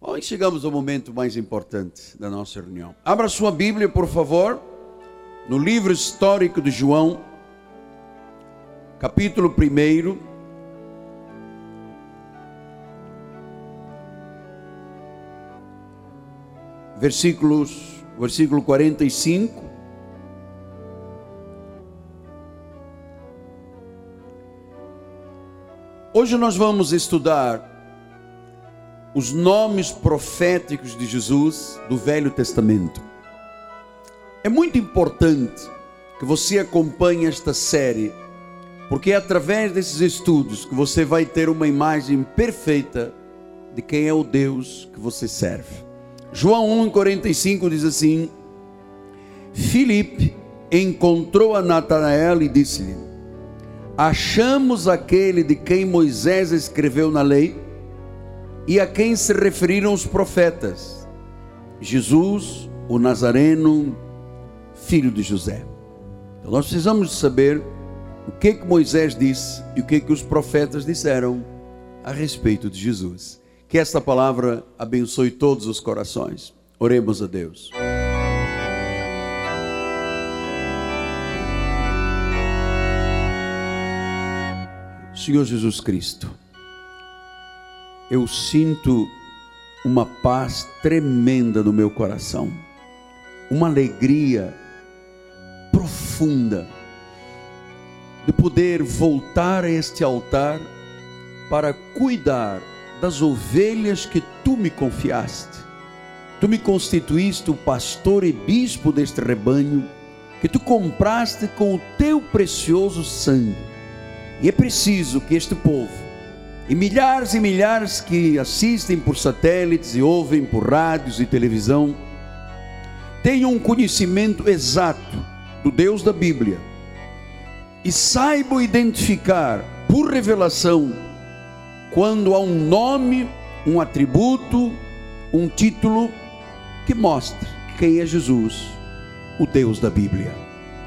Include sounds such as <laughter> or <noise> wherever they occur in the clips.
Bom, chegamos ao momento mais importante da nossa reunião. Abra sua Bíblia, por favor, no livro histórico de João, capítulo 1. Versículos, versículo 45. Hoje nós vamos estudar os nomes proféticos de Jesus do Velho Testamento. É muito importante que você acompanhe esta série, porque é através desses estudos que você vai ter uma imagem perfeita de quem é o Deus que você serve. João 1,45 diz assim: Filipe encontrou a Natanael e disse-lhe: Achamos aquele de quem Moisés escreveu na lei e a quem se referiram os profetas: Jesus, o Nazareno, filho de José. Então nós precisamos saber o que que Moisés disse e o que que os profetas disseram a respeito de Jesus. Que esta palavra abençoe todos os corações. Oremos a Deus. Senhor Jesus Cristo, eu sinto uma paz tremenda no meu coração, uma alegria profunda de poder voltar a este altar para cuidar das ovelhas que tu me confiaste. Tu me constituíste o pastor e bispo deste rebanho que tu compraste com o teu precioso sangue. E é preciso que este povo e milhares e milhares que assistem por satélites e ouvem por rádios e televisão tenham um conhecimento exato do Deus da Bíblia e saibam identificar por revelação quando há um nome, um atributo, um título que mostre quem é Jesus, o Deus da Bíblia.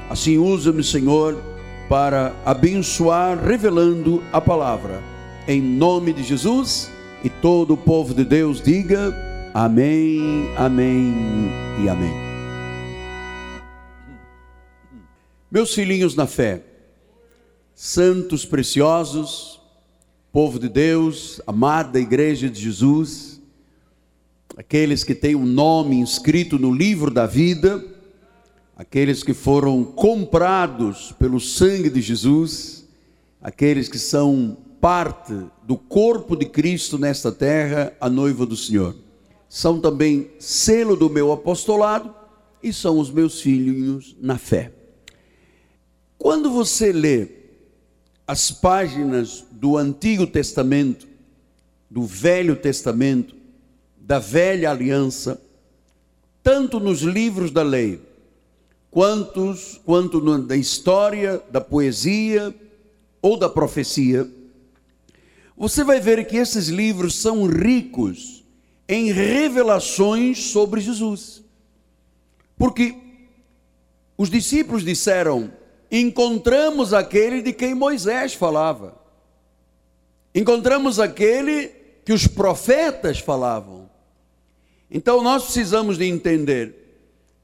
Assim usa-me, Senhor, para abençoar revelando a palavra em nome de Jesus. E todo o povo de Deus diga amém, amém e amém. Meus filhinhos na fé, santos preciosos, povo de Deus, amada igreja de Jesus, aqueles que têm o um nome inscrito no livro da vida, aqueles que foram comprados pelo sangue de Jesus, aqueles que são parte do corpo de Cristo nesta terra, a noiva do Senhor. São também selo do meu apostolado e são os meus filhos na fé. Quando você lê as páginas do Antigo Testamento, do Velho Testamento, da Velha Aliança, tanto nos livros da lei, quantos, quanto na história, da poesia ou da profecia, você vai ver que esses livros são ricos em revelações sobre Jesus. Porque os discípulos disseram: encontramos aquele de quem Moisés falava, encontramos aquele que os profetas falavam. Então nós precisamos de entender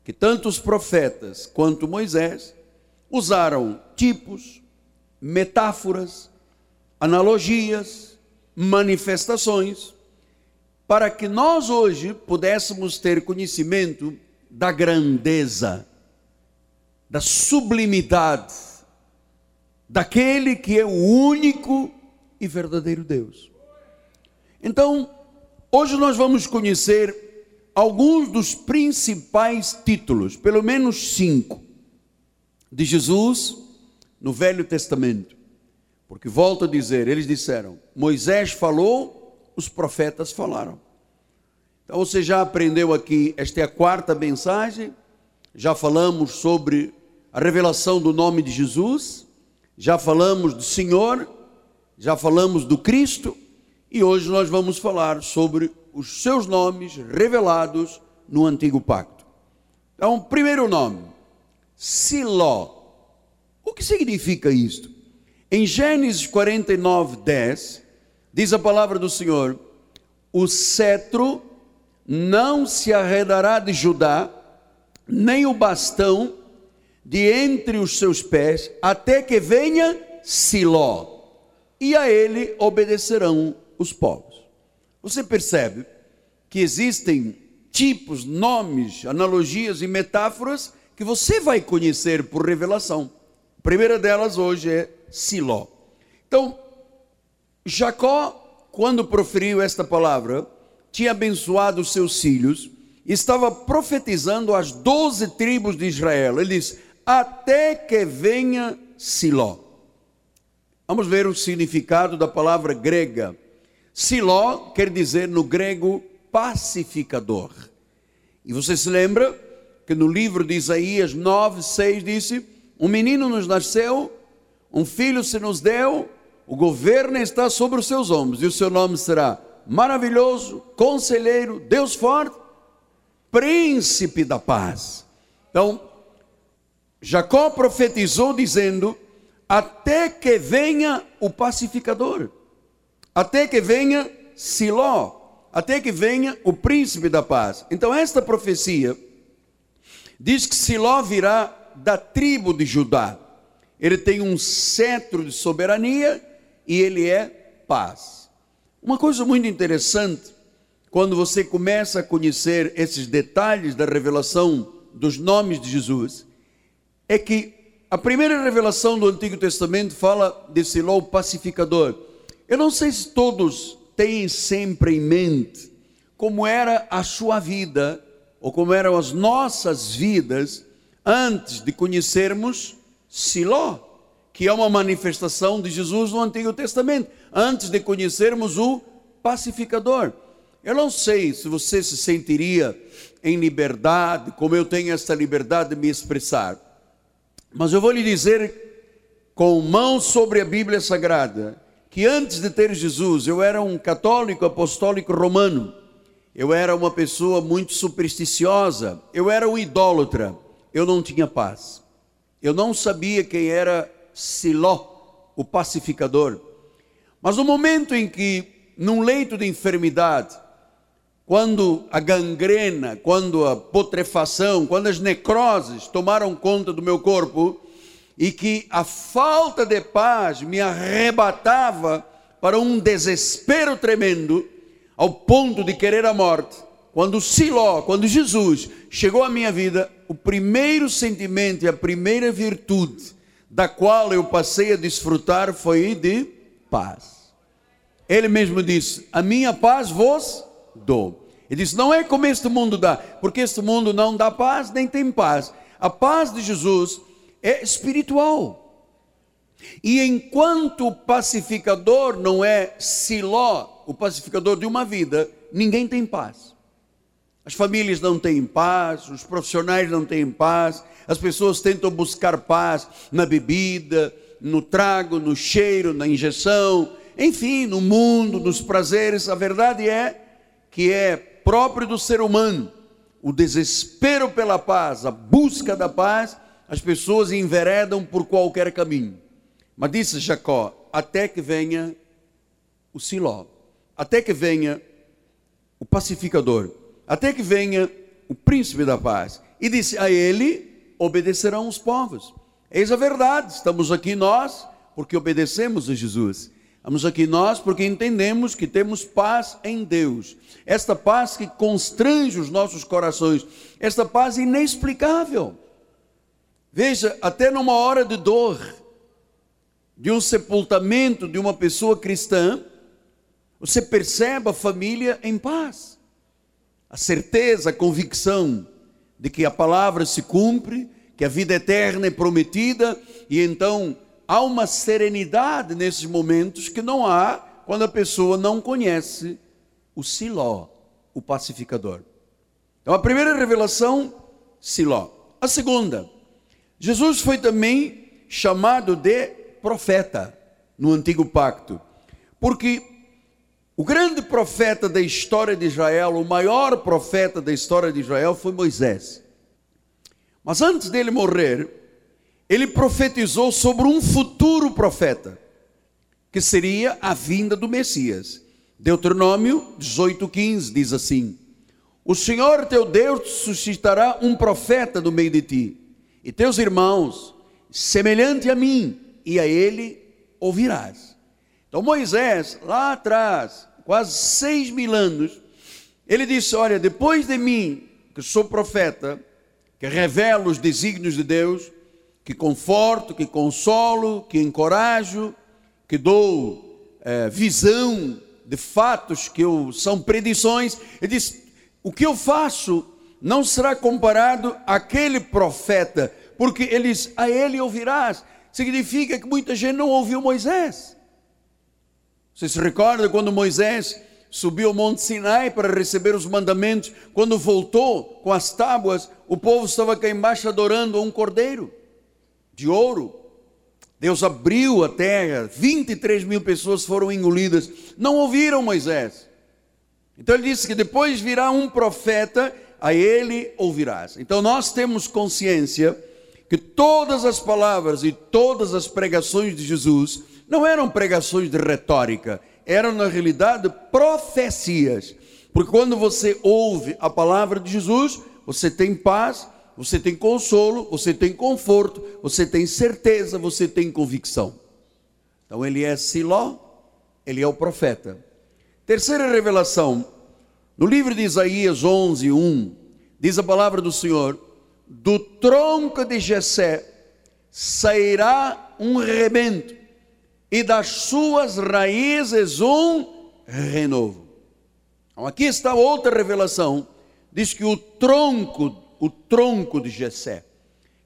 que tanto os profetas quanto Moisés usaram tipos, metáforas, analogias, manifestações, para que nós hoje pudéssemos ter conhecimento da grandeza, da sublimidade, daquele que é o único e verdadeiro Deus. Então, hoje nós vamos conhecer alguns dos principais títulos, pelo menos cinco, de Jesus no Velho Testamento. Porque volto a dizer, eles disseram: Moisés falou, os profetas falaram. Então você já aprendeu aqui, esta é a quarta mensagem. Já falamos sobre a revelação do nome de Jesus, já falamos do Senhor, já falamos do Cristo, e hoje nós vamos falar sobre os seus nomes revelados no antigo pacto. Então, primeiro nome, Siló. O que significa isto? Em Gênesis 49, 10, diz a palavra do Senhor: o cetro não se arredará de Judá, nem o bastão de entre os seus pés, até que venha Siló, e a ele obedecerão os povos. Você percebe que existem tipos, nomes, analogias e metáforas que você vai conhecer por revelação. A primeira delas hoje é Siló. Então, Jacó, quando proferiu esta palavra, tinha abençoado seus filhos, estava profetizando as doze tribos de Israel. Ele diz: Até que venha Siló. Vamos ver o significado da palavra grega. Siló quer dizer no grego pacificador. E você se lembra que no livro de Isaías 9, 6 disse: Um menino nos nasceu, um filho se nos deu, o governo está sobre os seus ombros, e o seu nome será maravilhoso, conselheiro, Deus forte, príncipe da paz. Então, Jacó profetizou dizendo: até que venha o pacificador, até que venha Siló, até que venha o príncipe da paz. Então, esta profecia diz que Siló virá da tribo de Judá. Ele tem um cetro de soberania e ele é paz. Uma coisa muito interessante, quando você começa a conhecer esses detalhes da revelação dos nomes de Jesus, é que a primeira revelação do Antigo Testamento fala de Siló, pacificador. Eu não sei se todos têm sempre em mente como era a sua vida, ou como eram as nossas vidas, antes de conhecermos Siló, que é uma manifestação de Jesus no Antigo Testamento antes de conhecermos o pacificador. Eu não sei se você se sentiria em liberdade, como eu tenho essa liberdade de me expressar, mas eu vou lhe dizer, com mão sobre a Bíblia Sagrada, que antes de ter Jesus, eu era um católico apostólico romano, eu era uma pessoa muito supersticiosa, eu era um idólatra, eu não tinha paz, eu não sabia quem era Siló, o pacificador. Mas no momento em que, num leito de enfermidade, quando a gangrena, quando a putrefação, quando as necroses tomaram conta do meu corpo, e que a falta de paz me arrebatava para um desespero tremendo, ao ponto de querer a morte, quando Siló, quando Jesus chegou à minha vida, o primeiro sentimento e a primeira virtude da qual eu passei a desfrutar foi de paz. Ele mesmo disse: A minha paz vos dou. Ele disse: Não é como este mundo dá, porque este mundo não dá paz, nem tem paz. A paz de Jesus é espiritual. E enquanto o pacificador não é Siló, o pacificador de uma vida, ninguém tem paz. As famílias não têm paz, os profissionais não têm paz, as pessoas tentam buscar paz na bebida, no trago, no cheiro, na injeção, enfim, no mundo, nos prazeres. A verdade é que é próprio do ser humano o desespero pela paz, a busca da paz, as pessoas enveredam por qualquer caminho. Mas disse Jacó: até que venha o Siló, até que venha o pacificador, até que venha o príncipe da paz. E disse a ele: obedecerão os povos. Eis a verdade, estamos aqui nós porque obedecemos a Jesus. Estamos aqui nós porque entendemos que temos paz em Deus. Esta paz que constrange os nossos corações, esta paz inexplicável. Veja, até numa hora de dor, de um sepultamento de uma pessoa cristã, você percebe a família em paz. A certeza, a convicção de que a palavra se cumpre, que a vida eterna é prometida, e então há uma serenidade nesses momentos que não há quando a pessoa não conhece o Siló, o pacificador. Então a primeira revelação, Siló. A segunda, Jesus foi também chamado de profeta no antigo pacto, porque o grande profeta da história de Israel, o maior profeta da história de Israel foi Moisés. Mas antes dele morrer, ele profetizou sobre um futuro profeta, que seria a vinda do Messias. Deuteronômio 18,15 diz assim: O Senhor teu Deus suscitará um profeta do meio de ti, e teus irmãos, semelhante a mim, e a ele ouvirás. Então Moisés, lá atrás, quase seis mil anos, ele disse: Olha, depois de mim, que sou profeta, que revelo os desígnios de Deus, que conforto, que consolo, que encorajo, que dou é, visão de fatos que eu, são predições. Ele diz: o que eu faço não será comparado àquele profeta, porque ele a ele ouvirás. Significa que muita gente não ouviu Moisés. Você se recorda quando Moisés subiu ao Monte Sinai para receber os mandamentos? Quando voltou com as tábuas, o povo estava cá embaixo adorando a um cordeiro de ouro. Deus abriu a terra, 23 mil pessoas foram engolidas, não ouviram Moisés. Então ele disse que depois virá um profeta, a ele ouvirás. Então nós temos consciência que todas as palavras e todas as pregações de Jesus não eram pregações de retórica, eram na realidade profecias. Porque quando você ouve a palavra de Jesus, você tem paz, você tem consolo, você tem conforto, você tem certeza, você tem convicção. Então ele é Siló, ele é o profeta. Terceira revelação, no livro de Isaías 11, 1, diz a palavra do Senhor: do tronco de Jessé sairá um rebento, e das suas raízes um renovo. Então, aqui está outra revelação, diz que o tronco o tronco de Jessé.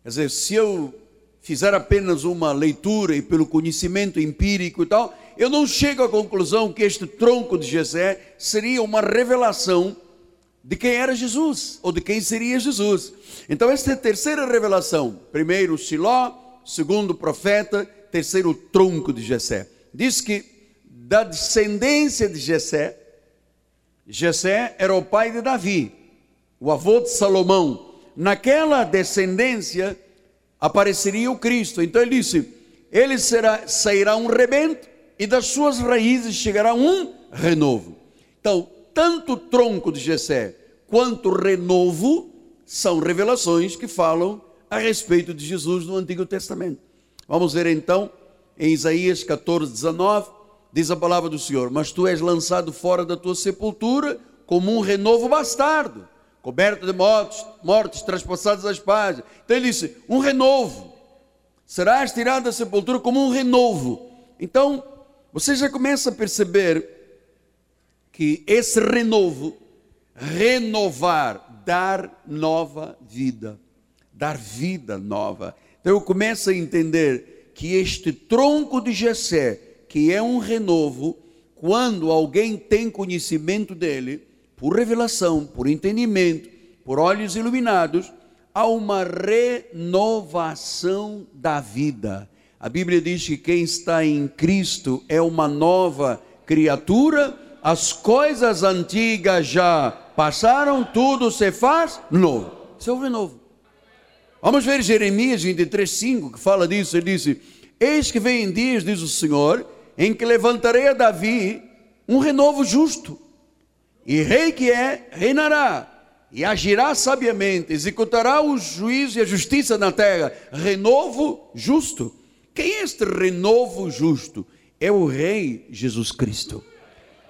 Quer dizer, se eu fizer apenas uma leitura e pelo conhecimento empírico e tal, eu não chego à conclusão que este tronco de Jessé seria uma revelação de quem era Jesus, ou de quem seria Jesus. Então, esta é a terceira revelação. Primeiro, Siló, segundo, profeta, terceiro, tronco de Jessé. Diz que da descendência de Jessé, Jessé era o pai de Davi, o avô de Salomão, naquela descendência apareceria o Cristo. Então ele disse: ele será, sairá um rebento e das suas raízes chegará um renovo. Então, tanto o tronco de Jessé quanto o renovo são revelações que falam a respeito de Jesus no Antigo Testamento. Vamos ver então em Isaías 14, 19, diz a palavra do Senhor: Mas tu és lançado fora da tua sepultura como um renovo bastardo coberto de mortos, mortos transpassados às páginas. Então ele disse: um renovo. Serás tirado da sepultura como um renovo. Então, você já começa a perceber que esse renovo, renovar, dar nova vida, dar vida nova. Então eu começo a entender que este tronco de Jessé, que é um renovo, quando alguém tem conhecimento dele, por revelação, por entendimento, por olhos iluminados, há uma renovação da vida. A Bíblia diz que quem está em Cristo é uma nova criatura, as coisas antigas já passaram, tudo se faz novo. Isso é o renovo. Vamos ver Jeremias 23, 5, que fala disso. Ele disse: Eis que vem dias, diz o Senhor, em que levantarei a Davi um renovo justo e rei que é, reinará e agirá sabiamente, executará o juízo e a justiça na terra. Renovo justo. Quem é este renovo justo? É o Rei Jesus Cristo.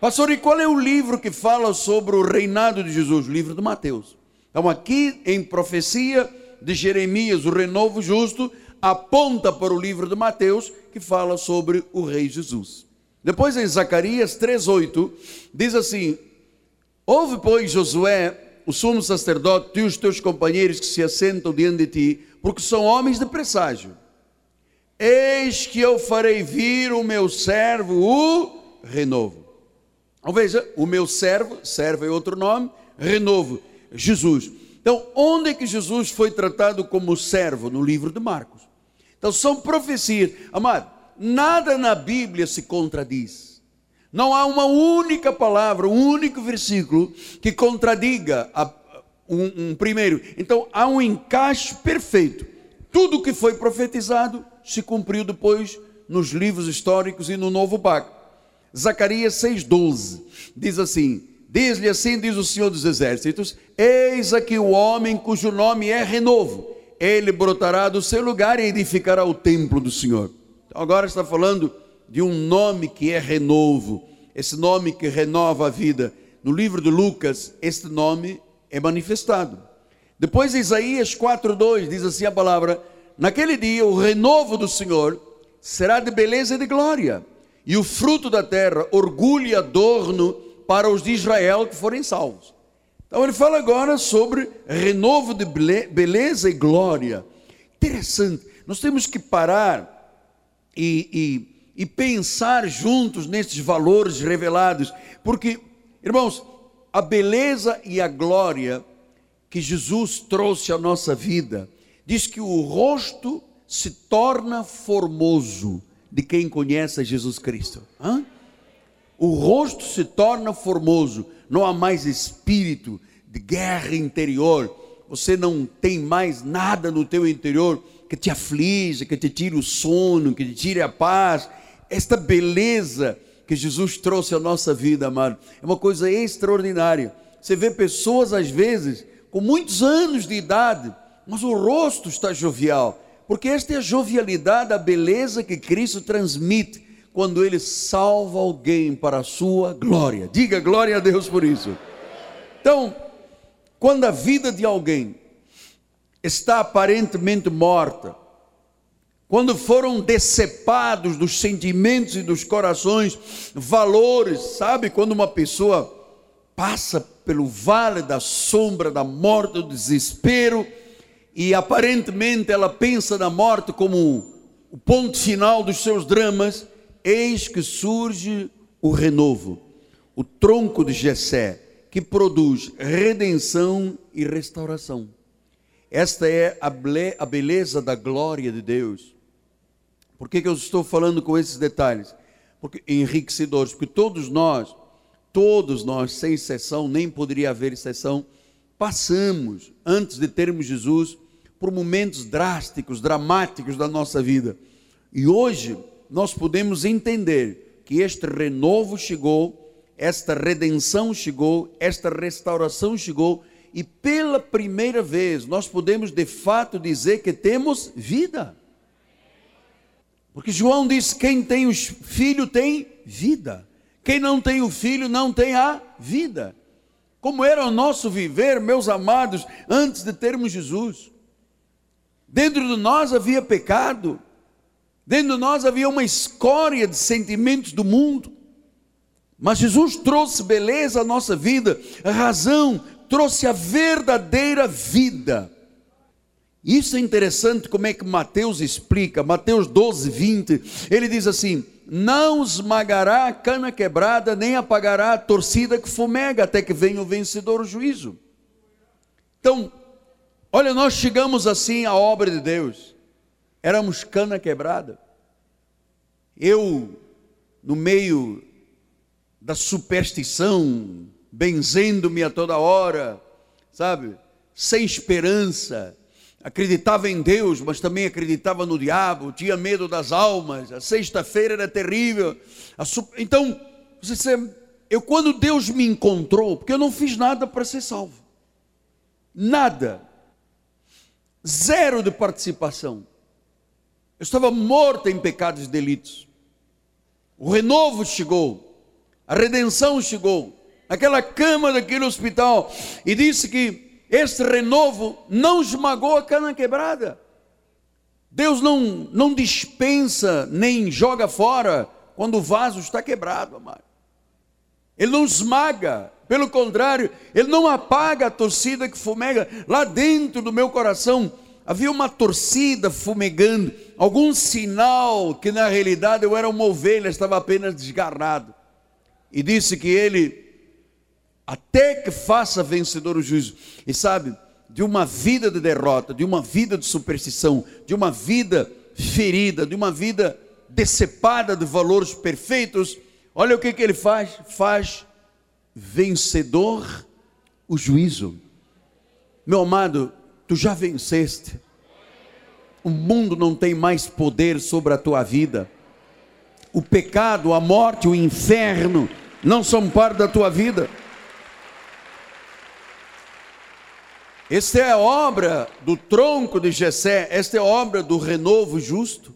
Pastor, e qual é o livro que fala sobre o reinado de Jesus? O livro de Mateus. Então, aqui em profecia de Jeremias, o renovo justo aponta para o livro de Mateus, que fala sobre o Rei Jesus. Depois, em Zacarias 3,8, diz assim: Ouve, pois, Josué, o sumo sacerdote e os teus companheiros que se assentam diante de ti, porque são homens de presságio. Eis que eu farei vir o meu servo, o renovo. Então veja, o meu servo, servo é outro nome, renovo, Jesus. Então, onde é que Jesus foi tratado como servo? No livro de Marcos. Então, são profecias. Amado, nada na Bíblia se contradiz. Não há uma única palavra, um único versículo que contradiga a, um, um primeiro. Então há um encaixe perfeito. Tudo o que foi profetizado se cumpriu depois nos livros históricos e no Novo Pacto. Zacarias 6,12 diz assim: Diz-lhe assim: diz o Senhor dos Exércitos: Eis aqui o homem cujo nome é renovo. Ele brotará do seu lugar e edificará o templo do Senhor. Então, agora está falando de um nome que é renovo, esse nome que renova a vida. No livro de Lucas, este nome é manifestado. Depois, Isaías 4,2 diz assim a palavra: Naquele dia, o renovo do Senhor será de beleza e de glória, e o fruto da terra, orgulho e adorno para os de Israel que forem salvos. Então ele fala agora sobre renovo de beleza e glória. Interessante, nós temos que parar e, e, e pensar juntos nesses valores revelados, porque, irmãos, a beleza e a glória que Jesus trouxe à nossa vida, diz que o rosto se torna formoso de quem conhece Jesus Cristo. Hã? O rosto se torna formoso, não há mais espírito de guerra interior. Você não tem mais nada no teu interior que te aflige, que te tire o sono, que te tire a paz. Esta beleza que Jesus trouxe à nossa vida, amado, é uma coisa extraordinária. Você vê pessoas às vezes com muitos anos de idade, mas o rosto está jovial, porque esta é a jovialidade, a beleza que Cristo transmite quando ele salva alguém para a sua glória. Diga glória a Deus por isso. Então, quando a vida de alguém está aparentemente morta, quando foram decepados dos sentimentos e dos corações valores, sabe? Quando uma pessoa passa pelo vale da sombra da morte, do desespero, e aparentemente ela pensa na morte como o ponto final dos seus dramas, eis que surge o renovo, o tronco de Jessé, que produz redenção e restauração. Esta é a beleza da glória de Deus. Por que, que eu estou falando com esses detalhes? Porque enriquecedores, porque todos nós, todos nós, sem exceção, nem poderia haver exceção, passamos, antes de termos Jesus, por momentos drásticos, dramáticos da nossa vida. E hoje nós podemos entender que este renovo chegou, esta redenção chegou, esta restauração chegou, e pela primeira vez nós podemos de fato dizer que temos vida. Porque João diz: quem tem o filho tem vida, quem não tem o filho não tem a vida. Como era o nosso viver, meus amados, antes de termos Jesus. Dentro de nós havia pecado, dentro de nós havia uma escória de sentimentos do mundo. Mas Jesus trouxe beleza à nossa vida, a razão, trouxe a verdadeira vida. Isso é interessante como é que Mateus explica, Mateus 12, 20, ele diz assim: Não esmagará a cana quebrada, nem apagará a torcida que fumega, até que venha o vencedor juízo. Então, Olha, nós chegamos assim à obra de Deus. Éramos cana quebrada. Eu, no meio da superstição, benzendo-me a toda hora, sabe? Sem esperança. Acreditava em Deus, mas também acreditava no diabo, tinha medo das almas. A sexta-feira era terrível. Então, você, eu quando Deus me encontrou, porque eu não fiz nada para ser salvo. Nada zero de participação. Eu estava morto em pecados e delitos. O renovo chegou, a redenção chegou, aquela cama daquele hospital, e disse que este renovo não esmagou a cana quebrada. Deus não, não dispensa nem joga fora quando o vaso está quebrado, amado. Ele não esmaga, pelo contrário, ele não apaga a torcida que fumega. Lá dentro do meu coração havia uma torcida fumegando, algum sinal que na realidade eu era uma ovelha, estava apenas desgarrado. E disse que ele, até que faça vencedor o juízo, e sabe, de uma vida de derrota, de uma vida de superstição, de uma vida ferida, de uma vida decepada de valores perfeitos, olha o que, que ele faz: faz vencedor o juízo. Meu amado, Tu já venceste. O mundo não tem mais poder sobre a tua vida. O pecado, a morte, o inferno não são parte da tua vida. Esta é a obra do tronco de Jessé, esta é a obra do renovo justo.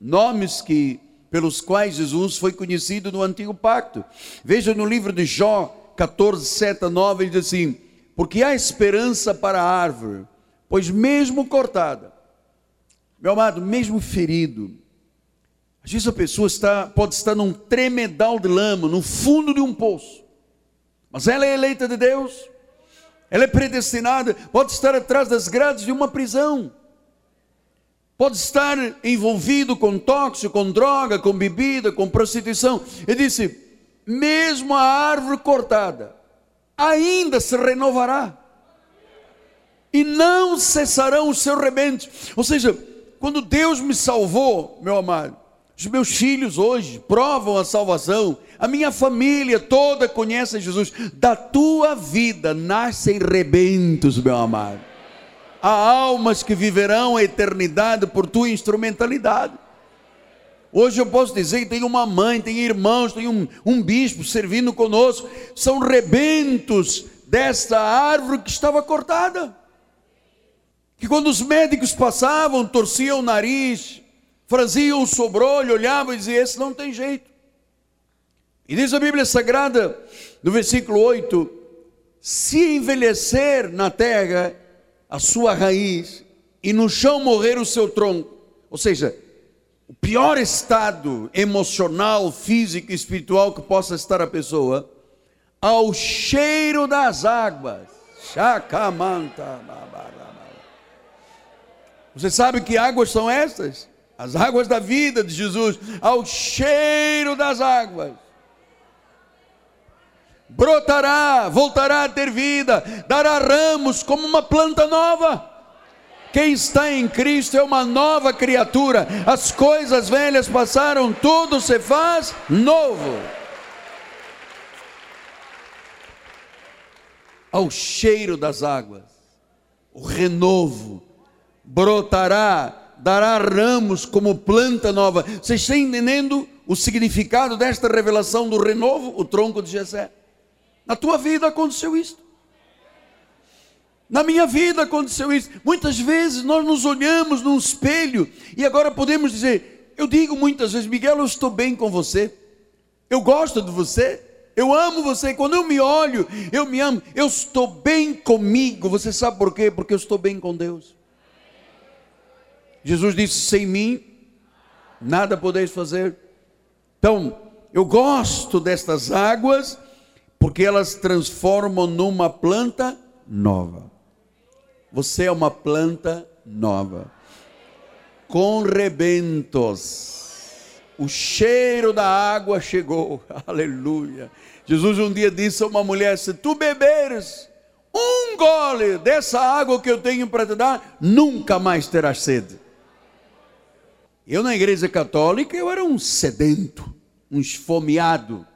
Nomes que pelos quais Jesus foi conhecido no antigo pacto. Veja no livro de Jó 14, 7 a 9, ele diz assim: porque há esperança para a árvore, pois mesmo cortada, meu amado, mesmo ferido, às vezes a pessoa está, pode estar num tremedal de lama, no fundo de um poço, mas ela é eleita de Deus, ela é predestinada, pode estar atrás das grades de uma prisão, pode estar envolvido com tóxico, com droga, com bebida, com prostituição. Ele disse: mesmo a árvore cortada, ainda se renovará, e não cessarão os seus rebentos. Ou seja, quando Deus me salvou, meu amado, os meus filhos hoje provam a salvação, a minha família toda conhece Jesus. Da tua vida nascem rebentos, meu amado. Há almas que viverão a eternidade por tua instrumentalidade. Hoje eu posso dizer que tem uma mãe, tem irmãos, tem um, um bispo servindo conosco. São rebentos desta árvore que estava cortada. Que quando os médicos passavam, torciam o nariz, franziam o sobrolho, olhavam e diziam: Esse não tem jeito. E diz a Bíblia Sagrada, no versículo 8: Se envelhecer na terra a sua raiz, e no chão morrer o seu tronco, ou seja, o pior estado emocional, físico e espiritual que possa estar a pessoa, ao cheiro das águas. Você sabe que águas são estas? as águas da vida de Jesus, ao cheiro das águas. Brotará, voltará a ter vida, dará ramos como uma planta nova. Quem está em Cristo é uma nova criatura. As coisas velhas passaram, tudo se faz novo. Ao cheiro das águas, o renovo brotará dará ramos como planta nova. Vocês estão entendendo o significado desta revelação do renovo, o tronco de Jessé? Na tua vida aconteceu isso. Na minha vida aconteceu isso. Muitas vezes nós nos olhamos num espelho e agora podemos dizer: eu digo muitas vezes, Miguel, eu estou bem com você. Eu gosto de você. Eu amo você. Quando eu me olho, eu me amo. Eu estou bem comigo. Você sabe por quê? Porque eu estou bem com Deus. Jesus disse: sem mim, nada podeis fazer. Então, eu gosto destas águas, porque elas transformam numa planta nova. Você é uma planta nova, com rebentos. O cheiro da água chegou, <laughs> aleluia. Jesus um dia disse a uma mulher: Se tu beberes um gole dessa água que eu tenho para te dar, nunca mais terás sede. Eu na igreja católica eu era um sedento, um esfomeado.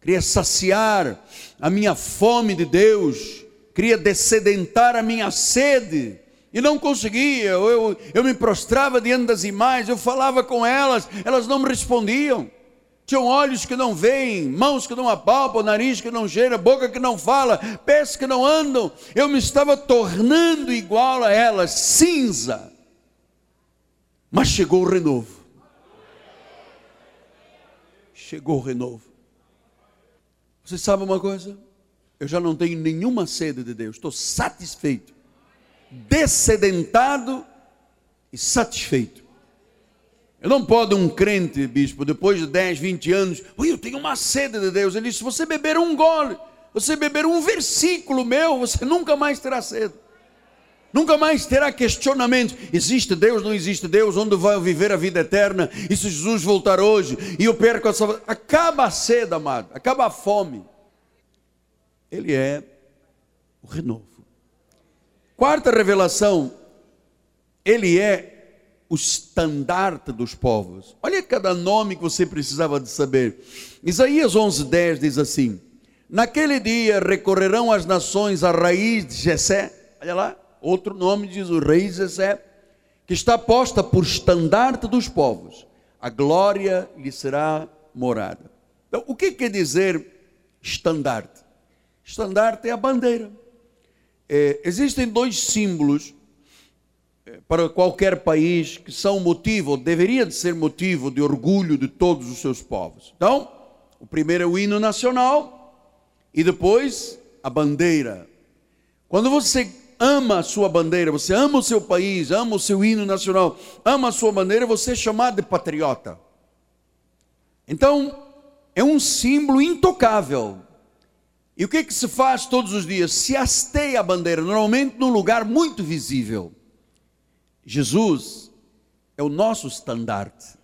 Queria saciar a minha fome de Deus, queria descedentar a minha sede. E não conseguia, eu, eu, eu me prostrava diante das imagens, eu falava com elas, elas não me respondiam. Tinham olhos que não veem, mãos que não apalpam, nariz que não cheira, boca que não fala, pés que não andam. Eu me estava tornando igual a elas, cinza. Mas chegou o renovo. Chegou o renovo. Você sabe uma coisa? Eu já não tenho nenhuma sede de Deus, estou satisfeito, descedentado e satisfeito. Eu não pode um crente, bispo, depois de 10, 20 anos, eu tenho uma sede de Deus. Ele disse: se você beber um gole, você beber um versículo meu, você nunca mais terá sede. Nunca mais terá questionamento. Existe Deus, não existe Deus? Onde vai viver a vida eterna? E se Jesus voltar hoje e eu perco a salvação? Acaba a sede, amado. Acaba a fome. Ele é o renovo. Quarta revelação. Ele é o estandarte dos povos. Olha cada nome que você precisava de saber. Isaías 11:10 diz assim: Naquele dia recorrerão as nações à raiz de Jessé. Olha lá outro nome diz o rei Zezé, que está posta por estandarte dos povos, a glória lhe será morada. Então, o que quer dizer estandarte? Estandarte é a bandeira. é, existem dois símbolos é, para qualquer país que são motivo, ou deveria de ser motivo de orgulho de todos os seus povos. Então, o primeiro é o hino nacional e depois a bandeira. Quando você ama a sua bandeira, você ama o seu país, ama o seu hino nacional, ama a sua bandeira, você é chamado de patriota. Então, é um símbolo intocável. E o que, que se faz todos os dias? Se hasteia a bandeira, normalmente num lugar muito visível. Jesus é o nosso estandarte.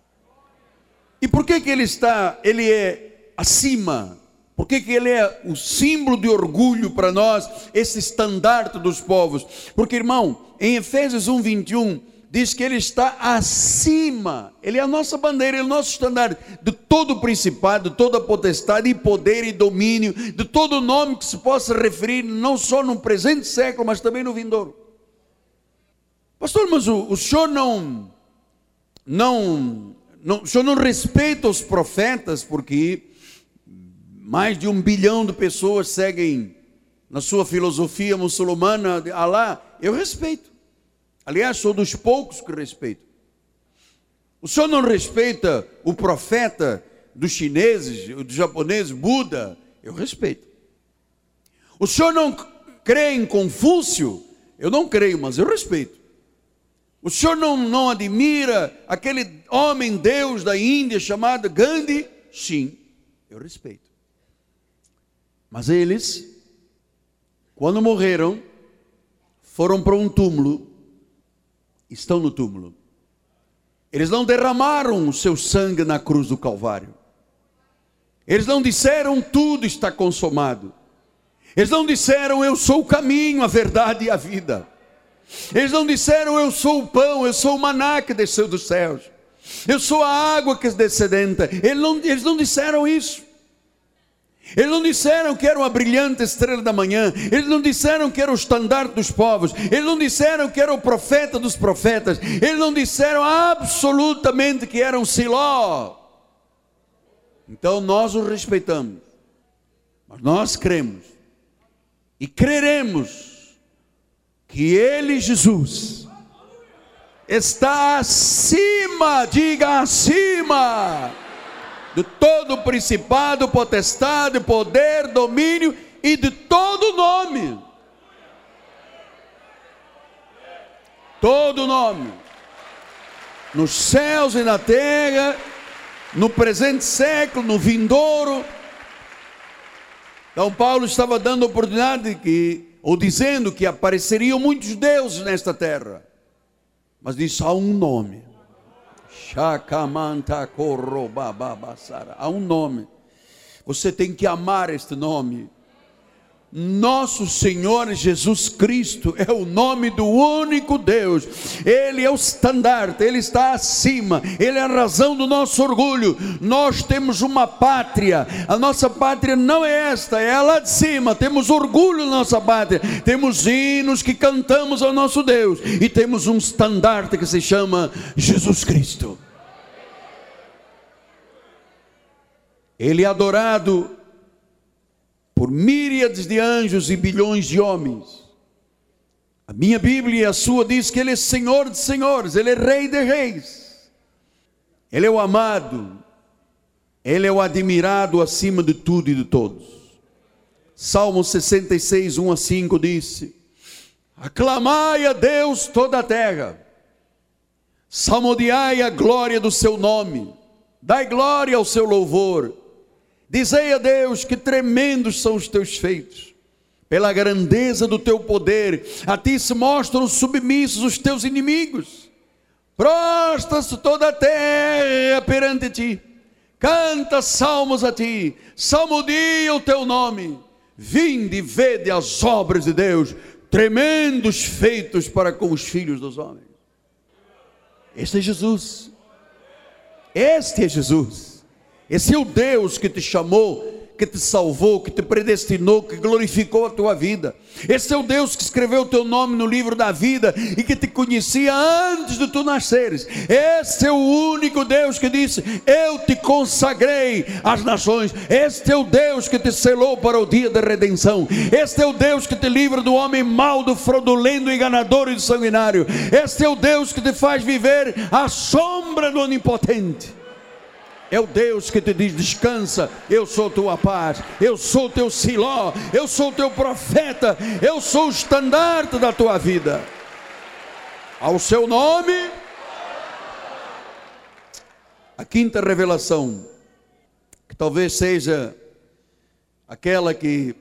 E por que, que ele está, ele é acima? Por que, que ele é o símbolo de orgulho para nós, esse estandarte dos povos? Porque, irmão, em Efésios 1, 21, diz que ele está acima, ele é a nossa bandeira, ele é o nosso estandarte de todo o principado, de toda a potestade e poder e domínio, de todo nome que se possa referir, não só no presente século, mas também no vindouro. Pastor, mas o, o senhor não, não, não, o senhor não respeita os profetas, porque mais de um bilhão de pessoas seguem na sua filosofia muçulmana Alá. Eu respeito. Aliás, sou dos poucos que respeito. O senhor não respeita o profeta dos chineses, dos japoneses, Buda? Eu respeito. O senhor não crê em Confúcio? Eu não creio, mas eu respeito. O senhor não, não admira aquele homem Deus da Índia chamado Gandhi? Sim, eu respeito. Mas eles, quando morreram, foram para um túmulo, estão no túmulo. Eles não derramaram o seu sangue na cruz do Calvário. Eles não disseram tudo está consumado. Eles não disseram eu sou o caminho, a verdade e a vida. Eles não disseram eu sou o pão, eu sou o maná que desceu dos céus. Eu sou a água que descedenta. Eles não, eles não disseram isso. Eles não disseram que era uma brilhante estrela da manhã, eles não disseram que era o estandarte dos povos, eles não disseram que era o profeta dos profetas, eles não disseram absolutamente que era um Siló. Então nós o respeitamos, mas nós cremos e creremos que Ele, Jesus, está acima, diga acima de todo principado, potestade, poder, domínio e de todo nome. Todo nome. Nos céus e na terra, no presente século, no vindouro. Então Paulo estava dando oportunidade que, ou dizendo que apareceriam muitos deuses nesta terra. Mas disse há um nome Há um nome. Você tem que amar este nome. Nosso Senhor Jesus Cristo é o nome do único Deus, Ele é o estandarte, Ele está acima, Ele é a razão do nosso orgulho. Nós temos uma pátria, a nossa pátria não é esta, é lá de cima. Temos orgulho na nossa pátria, temos hinos que cantamos ao nosso Deus e temos um estandarte que se chama Jesus Cristo. Ele é adorado por míriades de anjos e bilhões de homens. A minha Bíblia e a sua diz que Ele é Senhor de senhores, Ele é Rei de reis. Ele é o amado, Ele é o admirado acima de tudo e de todos. Salmo 66, 1 a 5 disse: Aclamai a Deus toda a terra, salmodiai a glória do seu nome, dai glória ao seu louvor Dizei a Deus que tremendos são os teus feitos, pela grandeza do teu poder, a ti se mostram submissos os teus inimigos. Prostra-se toda a terra perante ti, canta salmos a ti, salmodia o teu nome. Vinde e vede as obras de Deus, tremendos feitos para com os filhos dos homens. Este é Jesus. Este é Jesus. Esse é o Deus que te chamou, que te salvou, que te predestinou, que glorificou a tua vida. Esse é o Deus que escreveu o teu nome no livro da vida e que te conhecia antes de tu nasceres. Esse é o único Deus que disse: Eu te consagrei às nações. Este é o Deus que te selou para o dia da redenção. Este é o Deus que te livra do homem mau, do fraudulento, enganador e sanguinário. Este é o Deus que te faz viver à sombra do onipotente. É o Deus que te diz: descansa, eu sou tua paz, eu sou teu siló, eu sou teu profeta, eu sou o estandarte da tua vida. Ao seu nome, a quinta revelação, que talvez seja aquela que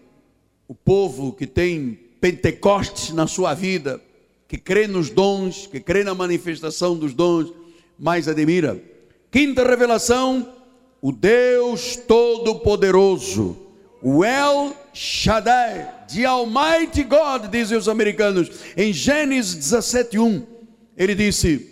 o povo que tem Pentecostes na sua vida, que crê nos dons, que crê na manifestação dos dons, mais admira Quinta revelação: o Deus Todo-Poderoso, o El Shaddai, de Almighty God, dizem os americanos, em Gênesis 17:1. Ele disse: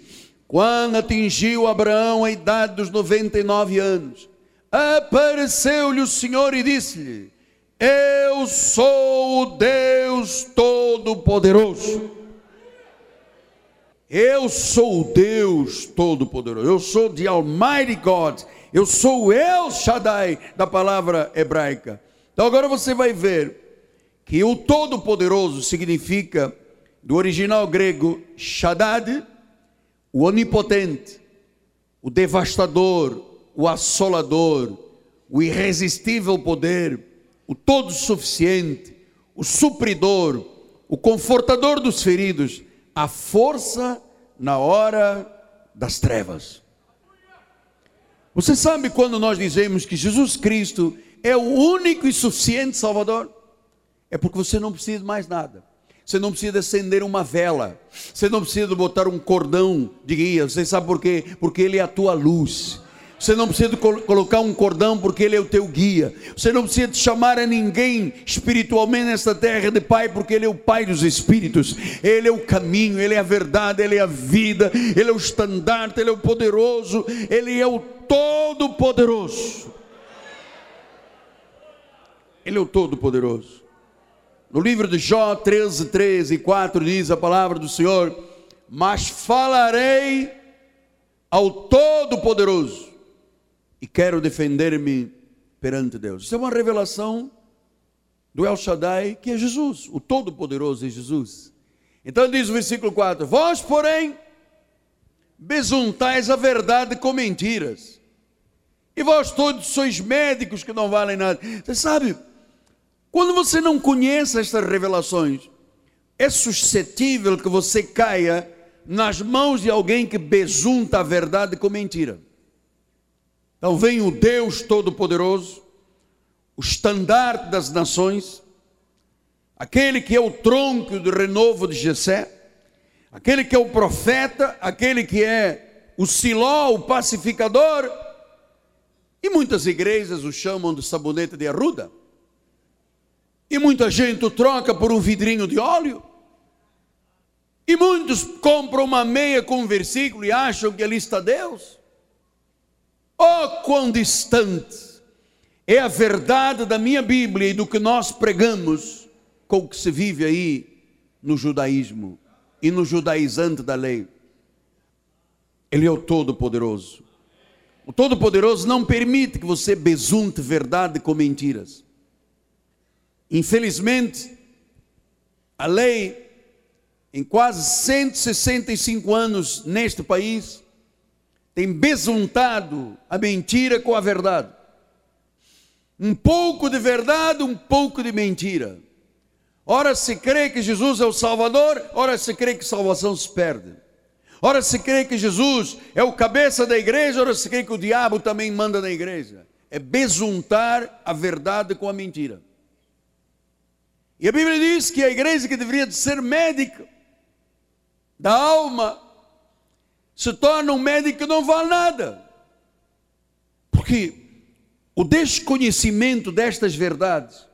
Quando atingiu Abraão a idade dos 99 anos, apareceu-lhe o Senhor e disse-lhe: Eu sou o Deus Todo-Poderoso eu sou o Deus Todo-Poderoso, eu sou de Almighty God, eu sou El Shaddai da palavra hebraica. Então agora você vai ver que o Todo-Poderoso significa, do original grego, Shaddad, o onipotente, o devastador, o assolador, o irresistível poder, o todo-suficiente, o supridor, o confortador dos feridos a força na hora das trevas. Você sabe quando nós dizemos que Jesus Cristo é o único e suficiente Salvador? É porque você não precisa de mais nada. Você não precisa acender uma vela. Você não precisa botar um cordão de guia. Você sabe por quê? Porque Ele é a tua luz. Você não precisa colocar um cordão porque Ele é o teu guia. Você não precisa chamar a ninguém espiritualmente nesta terra de Pai, porque Ele é o Pai dos Espíritos. Ele é o caminho, Ele é a verdade, Ele é a vida, Ele é o estandarte, Ele é o poderoso, Ele é o todo-poderoso. Ele é o todo-poderoso. No livro de Jó 13, 13 e 4 diz a palavra do Senhor: Mas falarei ao Todo-Poderoso e quero defender-me perante Deus. Isso é uma revelação do El Shaddai, que é Jesus, o Todo-Poderoso é Jesus. Então diz o versículo 4: Vós, porém, besuntais a verdade com mentiras, e vós todos sois médicos que não valem nada. Você sabe, quando você não conhece estas revelações, é suscetível que você caia nas mãos de alguém que besunta a verdade com mentira. Então vem o Deus Todo-Poderoso, o estandarte das nações, aquele que é o tronco do renovo de Jessé, aquele que é o profeta, aquele que é o siló, o pacificador, e muitas igrejas o chamam de sabonete de arruda. E muita gente o troca por um vidrinho de óleo. E muitos compram uma meia com um versículo e acham que ali está Deus. Oh, quão distante é a verdade da minha Bíblia e do que nós pregamos com o que se vive aí no judaísmo e no judaizante da lei. Ele é o Todo-Poderoso. O Todo-Poderoso não permite que você besunte verdade com mentiras. Infelizmente, a lei, em quase 165 anos neste país, tem besuntado a mentira com a verdade. Um pouco de verdade, um pouco de mentira. Ora se crê que Jesus é o Salvador, ora se crê que salvação se perde. Ora se crê que Jesus é o cabeça da igreja, ora se crê que o diabo também manda na igreja. É besuntar a verdade com a mentira. E a Bíblia diz que a igreja que deveria ser médica da alma, se torna um médico que não vale nada. Porque o desconhecimento destas verdades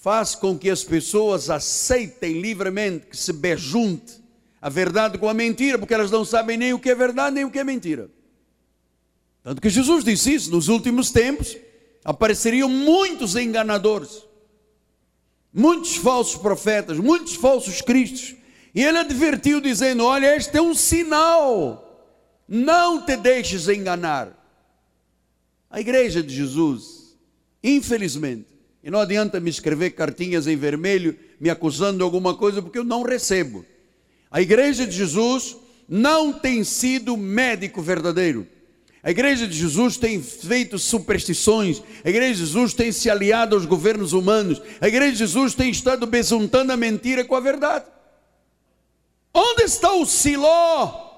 faz com que as pessoas aceitem livremente que se bejunte a verdade com a mentira, porque elas não sabem nem o que é verdade nem o que é mentira. Tanto que Jesus disse isso nos últimos tempos, apareceriam muitos enganadores, muitos falsos profetas, muitos falsos cristos. E ele advertiu, dizendo: Olha, este é um sinal, não te deixes enganar. A igreja de Jesus, infelizmente, e não adianta me escrever cartinhas em vermelho me acusando de alguma coisa, porque eu não recebo. A igreja de Jesus não tem sido médico verdadeiro. A igreja de Jesus tem feito superstições, a igreja de Jesus tem se aliado aos governos humanos, a igreja de Jesus tem estado besuntando a mentira com a verdade. Onde está o Siló?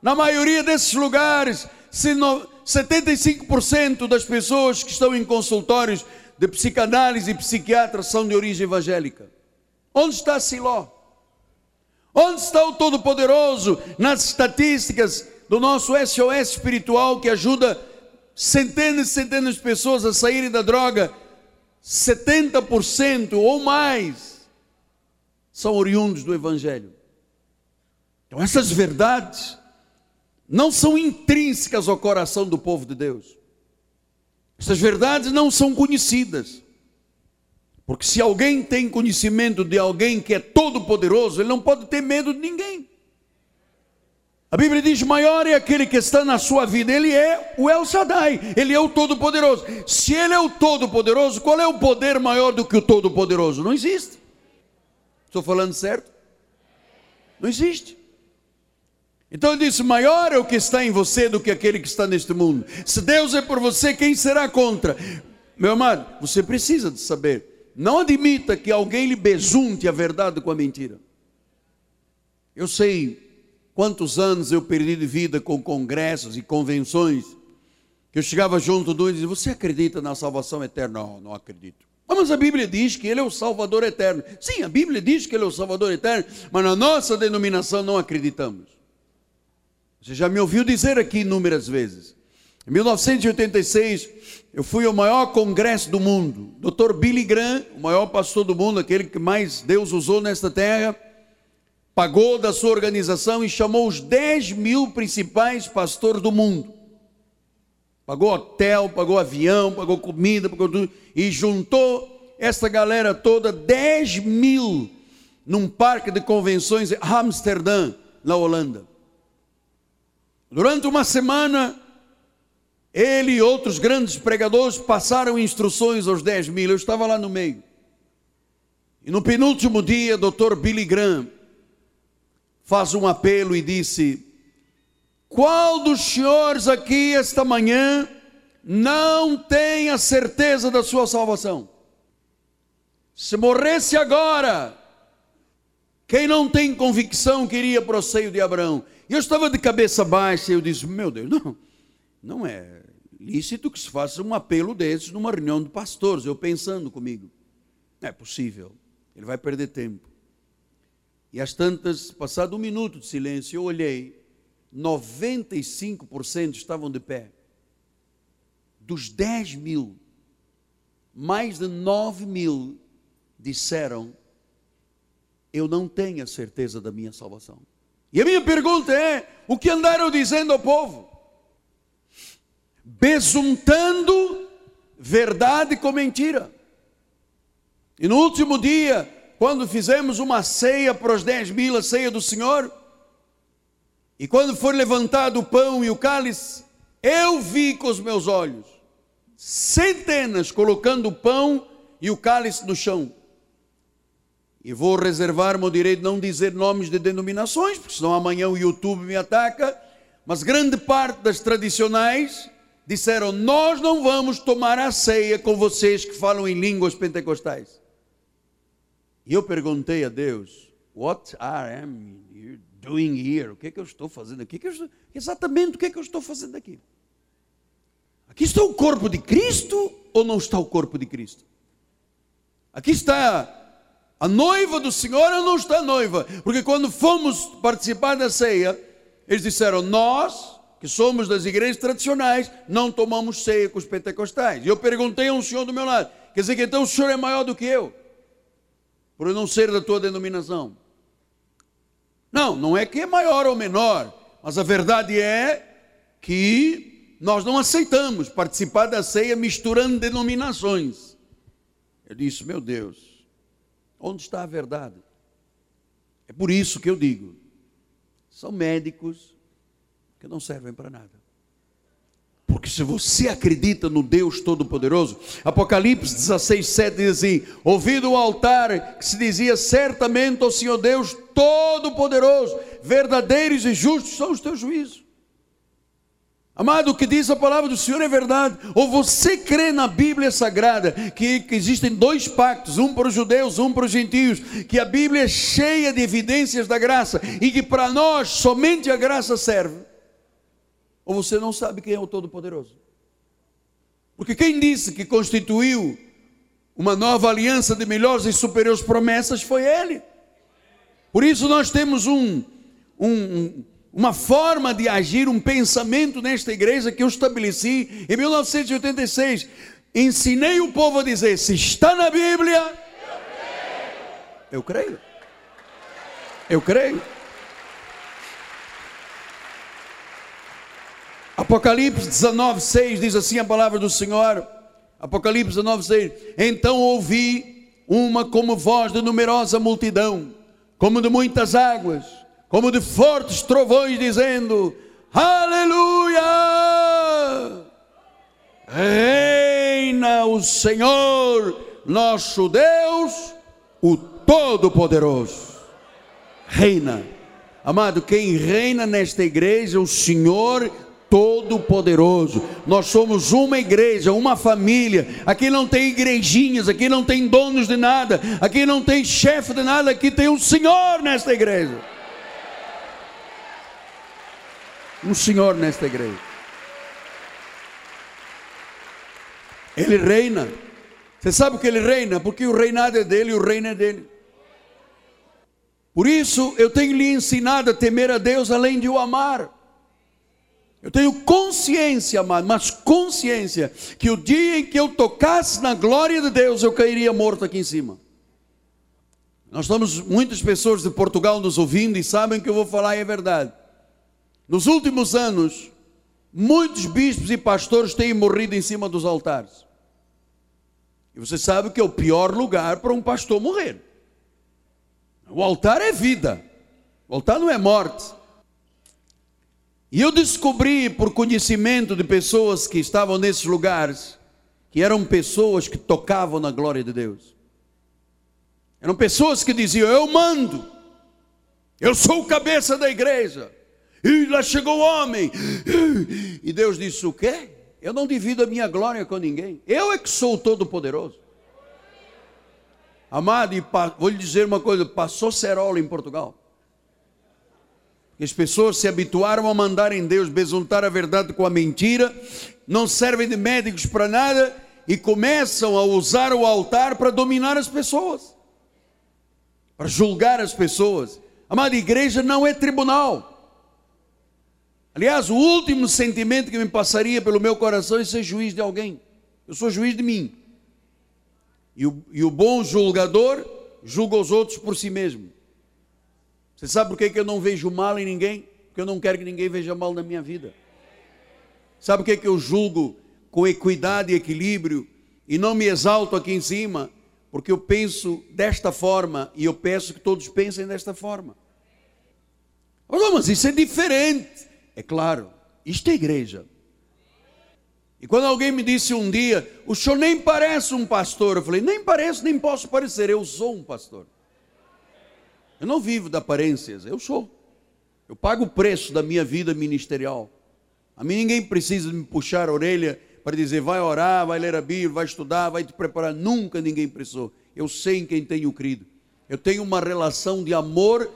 Na maioria desses lugares, se no, 75% das pessoas que estão em consultórios de psicanálise e psiquiatras são de origem evangélica. Onde está Siló? Onde está o Todo-Poderoso nas estatísticas do nosso SOS espiritual que ajuda centenas e centenas de pessoas a saírem da droga? 70% ou mais são oriundos do Evangelho. Então, essas verdades não são intrínsecas ao coração do povo de Deus. Essas verdades não são conhecidas. Porque se alguém tem conhecimento de alguém que é todo-poderoso, ele não pode ter medo de ninguém. A Bíblia diz: maior é aquele que está na sua vida, ele é o El Shaddai, ele é o Todo-Poderoso. Se ele é o Todo-Poderoso, qual é o poder maior do que o Todo-Poderoso? Não existe. Estou falando certo? Não existe. Então ele disse: maior é o que está em você do que aquele que está neste mundo. Se Deus é por você, quem será contra? Meu amado, você precisa de saber. Não admita que alguém lhe besunte a verdade com a mentira. Eu sei quantos anos eu perdi de vida com congressos e convenções, que eu chegava junto do e dizia: Você acredita na salvação eterna? Não, não acredito. Ah, mas a Bíblia diz que Ele é o Salvador eterno. Sim, a Bíblia diz que Ele é o Salvador eterno, mas na nossa denominação não acreditamos. Você já me ouviu dizer aqui inúmeras vezes. Em 1986, eu fui ao maior congresso do mundo. Dr. Billy Graham, o maior pastor do mundo, aquele que mais Deus usou nesta terra, pagou da sua organização e chamou os 10 mil principais pastores do mundo. Pagou hotel, pagou avião, pagou comida, pagou tudo. E juntou essa galera toda, 10 mil, num parque de convenções em Amsterdã, na Holanda. Durante uma semana, ele e outros grandes pregadores passaram instruções aos 10 mil. Eu estava lá no meio. E no penúltimo dia, Dr. Billy Graham faz um apelo e disse: Qual dos senhores aqui esta manhã não tem a certeza da sua salvação? Se morresse agora, quem não tem convicção que iria para o seio de Abraão? Eu estava de cabeça baixa e eu disse: Meu Deus, não, não é lícito que se faça um apelo desses numa reunião de pastores. Eu pensando comigo: Não é possível, ele vai perder tempo. E às tantas, passado um minuto de silêncio, eu olhei, 95% estavam de pé. Dos 10 mil, mais de 9 mil disseram: Eu não tenho a certeza da minha salvação. E a minha pergunta é: o que andaram dizendo ao povo? Besuntando verdade com mentira. E no último dia, quando fizemos uma ceia para os dez mil, a ceia do Senhor, e quando foi levantado o pão e o cálice, eu vi com os meus olhos centenas colocando o pão e o cálice no chão. E vou reservar-me o direito de não dizer nomes de denominações, porque senão amanhã o YouTube me ataca. Mas grande parte das tradicionais disseram: Nós não vamos tomar a ceia com vocês que falam em línguas pentecostais. E eu perguntei a Deus: What I am doing here? O que é que eu estou fazendo aqui? Que estou... Exatamente o que é que eu estou fazendo aqui? Aqui está o corpo de Cristo ou não está o corpo de Cristo? Aqui está a noiva do Senhor não está noiva, porque quando fomos participar da ceia, eles disseram: Nós, que somos das igrejas tradicionais, não tomamos ceia com os pentecostais. E eu perguntei a um senhor do meu lado: Quer dizer que então o senhor é maior do que eu, por eu não ser da tua denominação? Não, não é que é maior ou menor, mas a verdade é que nós não aceitamos participar da ceia misturando denominações. Eu disse, meu Deus, onde está a verdade? É por isso que eu digo: são médicos que não servem para nada. Porque se você acredita no Deus Todo-Poderoso, Apocalipse 16, 7 diz assim: ouvido o altar que se dizia certamente ao Senhor Deus Todo-Poderoso, verdadeiros e justos são os teus juízos. Amado, o que diz a palavra do Senhor é verdade. Ou você crê na Bíblia Sagrada que, que, existem dois pactos, um para os judeus, um para os gentios, que a Bíblia é cheia de evidências da graça e que para nós somente a graça serve. Ou você não sabe quem é o Todo-Poderoso? Porque quem disse que constituiu uma nova aliança de melhores e superiores promessas foi Ele. Por isso nós temos um, um uma forma de agir, um pensamento nesta igreja que eu estabeleci em 1986. Ensinei o povo a dizer: se está na Bíblia, eu creio. Eu creio. Apocalipse 19, 6 diz assim a palavra do Senhor. Apocalipse 19, 6. Então ouvi uma como voz de numerosa multidão, como de muitas águas como de fortes trovões, dizendo: Aleluia! Reina o Senhor, nosso Deus, o Todo-Poderoso. Reina. Amado, quem reina nesta igreja é o Senhor Todo-Poderoso. Nós somos uma igreja, uma família. Aqui não tem igrejinhas, aqui não tem donos de nada, aqui não tem chefe de nada, aqui tem o Senhor nesta igreja. um senhor nesta igreja. Ele reina. Você sabe que ele reina? Porque o reinado é dele e o reino é dele. Por isso eu tenho lhe ensinado a temer a Deus além de o amar. Eu tenho consciência, amado, mas consciência que o dia em que eu tocasse na glória de Deus, eu cairia morto aqui em cima. Nós estamos muitas pessoas de Portugal nos ouvindo e sabem que eu vou falar e é verdade. Nos últimos anos, muitos bispos e pastores têm morrido em cima dos altares. E você sabe que é o pior lugar para um pastor morrer. O altar é vida, o altar não é morte. E eu descobri, por conhecimento de pessoas que estavam nesses lugares, que eram pessoas que tocavam na glória de Deus. Eram pessoas que diziam: Eu mando, eu sou o cabeça da igreja, e lá chegou o homem. E Deus disse: O quê? Eu não divido a minha glória com ninguém. Eu é que sou o Todo-Poderoso. Amado, vou lhe dizer uma coisa: passou cerola em Portugal. As pessoas se habituaram a mandar em Deus, besuntar a verdade com a mentira, não servem de médicos para nada e começam a usar o altar para dominar as pessoas, para julgar as pessoas. Amado, igreja não é tribunal. Aliás, o último sentimento que me passaria pelo meu coração é ser juiz de alguém. Eu sou juiz de mim. E o, e o bom julgador julga os outros por si mesmo. Você sabe por que, eu não vejo mal em ninguém? Porque eu não quero que ninguém veja mal na minha vida. Sabe por que, eu julgo com equidade e equilíbrio e não me exalto aqui em cima? Porque eu penso desta forma e eu peço que todos pensem desta forma. Mas isso é diferente. É claro, isto é igreja. E quando alguém me disse um dia, o senhor nem parece um pastor, eu falei, nem pareço, nem posso parecer, eu sou um pastor. Eu não vivo de aparências, eu sou. Eu pago o preço da minha vida ministerial. A mim ninguém precisa me puxar a orelha para dizer, vai orar, vai ler a Bíblia, vai estudar, vai te preparar. Nunca ninguém precisou. Eu sei em quem tenho crido. Eu tenho uma relação de amor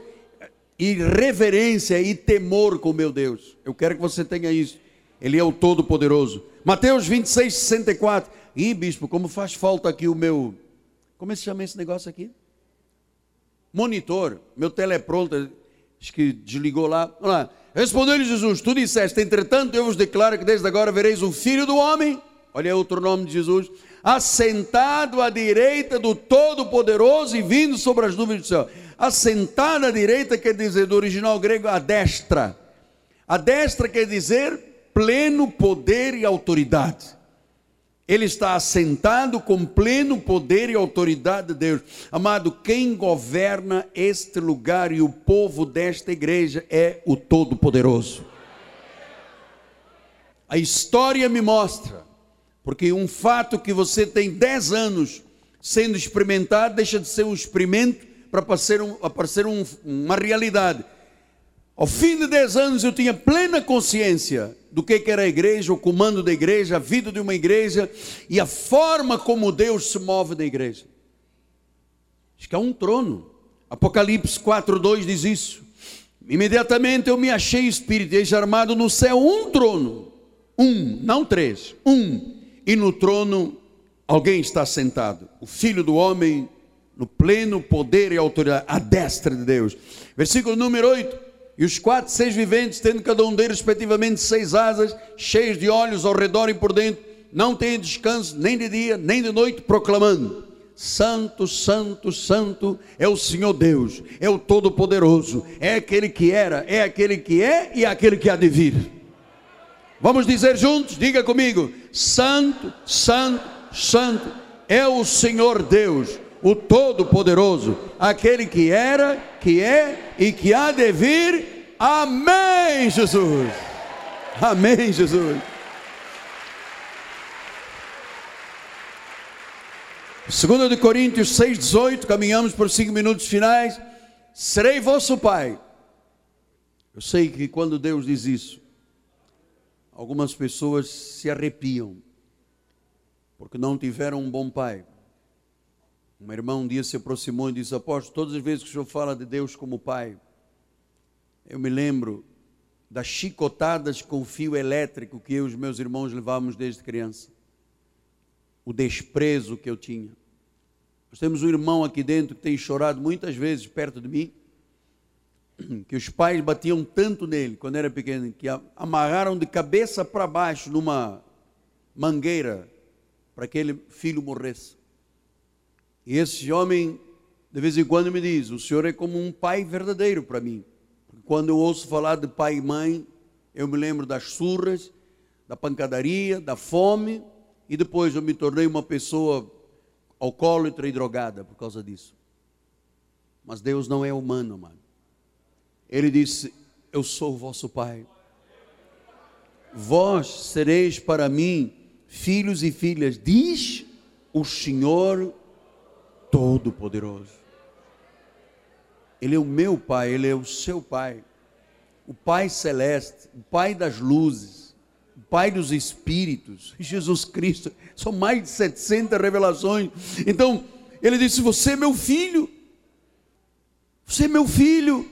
e reverência e temor com meu Deus. Eu quero que você tenha isso. Ele é o Todo-Poderoso. Mateus 26, 64. Ih, bispo, como faz falta aqui o meu. Como é que se chama esse negócio aqui? Monitor, meu teleprompter, acho que desligou lá. Lá. Respondeu-lhe Jesus: Tu disseste, entretanto, eu vos declaro que desde agora vereis o filho do homem. Olha outro nome de Jesus assentado à direita do Todo-Poderoso e vindo sobre as nuvens do céu. Assentado à direita quer dizer, do original grego, a destra. A destra quer dizer pleno poder e autoridade. Ele está assentado com pleno poder e autoridade de Deus. Amado, quem governa este lugar e o povo desta igreja é o Todo-Poderoso. A história me mostra, porque um fato que você tem 10 anos sendo experimentado deixa de ser um experimento para aparecer, um, um, uma realidade. Ao fim de 10 anos eu tinha plena consciência do que era a igreja, o comando da igreja, a vida de uma igreja e a forma como Deus se move na igreja. Acho que é um trono. Apocalipse 4:2 diz isso. Imediatamente eu me achei espírito, eis armado no céu um trono, um, não três, um, e no trono alguém está sentado, o Filho do Homem, no pleno poder e autoridade, à destra de Deus. Versículo número 8. E os quatro, seis viventes, tendo cada um deles respectivamente seis asas, cheios de olhos ao redor e por dentro, não têm descanso nem de dia nem de noite, proclamando: Santo, Santo, Santo é o Senhor Deus, é o Todo-Poderoso, é aquele que era, é aquele que é e é aquele que há de vir. Vamos dizer juntos? Diga comigo: Santo, Santo, Santo é o Senhor Deus o Todo-Poderoso, aquele que era, que é e que há de vir. Amém, Jesus. Amém, Jesus. Segundo de Coríntios 6:18, caminhamos por cinco minutos finais. Serei vosso pai. Eu sei que quando Deus diz isso, algumas pessoas se arrepiam, porque não tiveram um bom pai. Uma irmã um dia se aproximou e disse: Apóstolo, todas as vezes que o senhor fala de Deus como Pai, eu me lembro das chicotadas com fio elétrico que eu e os meus irmãos levávamos desde criança. O desprezo que eu tinha. Nós temos um irmão aqui dentro que tem chorado muitas vezes perto de mim, <clears throat> que os pais batiam tanto nele quando era pequeno, que amarraram de cabeça para baixo numa mangueira para que ele filho morresse. E esse homem, de vez em quando, me diz: O senhor é como um pai verdadeiro para mim. Quando eu ouço falar de pai e mãe, eu me lembro das surras, da pancadaria, da fome, e depois eu me tornei uma pessoa alcoólatra e drogada por causa disso. Mas Deus não é humano, mano. Ele disse: Eu sou o vosso pai. Vós sereis para mim filhos e filhas, diz o Senhor Todo-Poderoso. Ele é o meu Pai, Ele é o seu Pai, o Pai Celeste, o Pai das luzes, o Pai dos Espíritos, Jesus Cristo. São mais de 700 revelações. Então, ele disse: Você é meu filho, você é meu filho,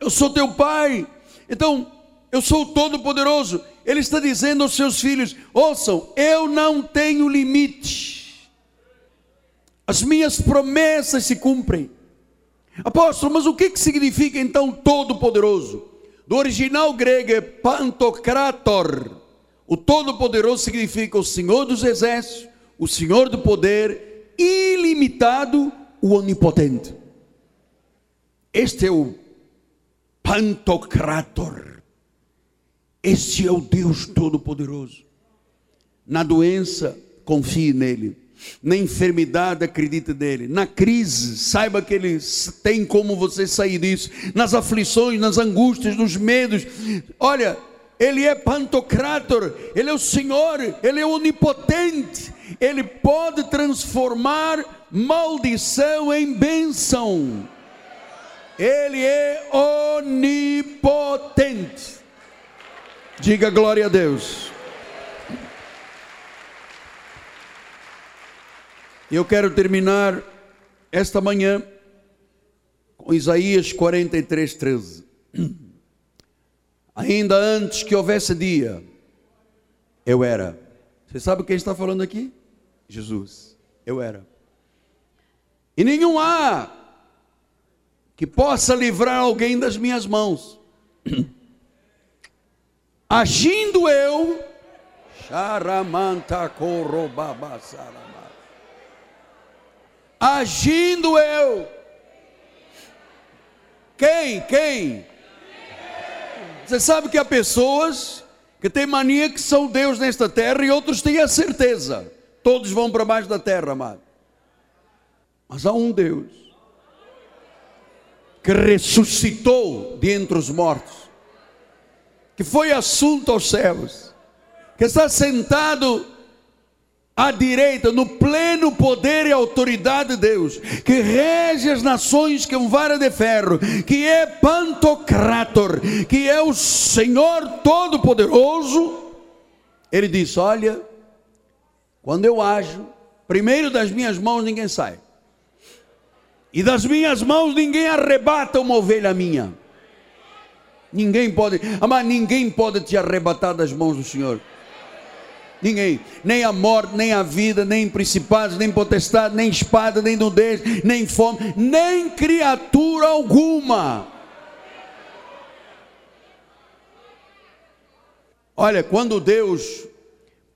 eu sou teu Pai. Então, eu sou o Todo-Poderoso. Ele está dizendo aos seus filhos: Ouçam, eu não tenho limite as minhas promessas se cumprem. Apóstolo, mas o que, que significa então Todo-Poderoso? Do original grego é Pantocrator. O Todo-Poderoso significa o Senhor dos Exércitos, o Senhor do poder, ilimitado, o Onipotente. Este é o Pantocrator. Este é o Deus Todo-Poderoso. Na doença, confie nele na enfermidade, acredite nele. Na crise, saiba que ele tem como você sair disso. Nas aflições, nas angústias, nos medos. Olha, ele é Pantocrator, ele é o Senhor, ele é onipotente. Ele pode transformar maldição em bênção. Ele é onipotente. Diga glória a Deus. Eu quero terminar esta manhã com Isaías 43, 13. Ainda antes que houvesse dia, eu era. Você sabe quem está falando aqui? Jesus. Eu era. E nenhum há que possa livrar alguém das minhas mãos. <clears throat> Agindo eu, Charamanta Corobabasara agindo eu. Quem? Quem? Você sabe que há pessoas que têm mania que são Deus nesta terra e outros têm a certeza. Todos vão para baixo da terra, amado. Mas há um Deus que ressuscitou de entre os mortos, que foi assunto aos céus, que está sentado à direita, no pleno poder e autoridade de Deus, que rege as nações com vara de ferro, que é Pantocrator, que é o Senhor Todo-Poderoso, ele diz: Olha, quando eu ajo, primeiro das minhas mãos ninguém sai, e das minhas mãos ninguém arrebata uma ovelha minha. Ninguém pode, mas ninguém pode te arrebatar das mãos do Senhor. Ninguém, nem a morte, nem a vida, nem principados, nem potestade, nem espada, nem nudez, nem fome, nem criatura alguma. Olha, quando Deus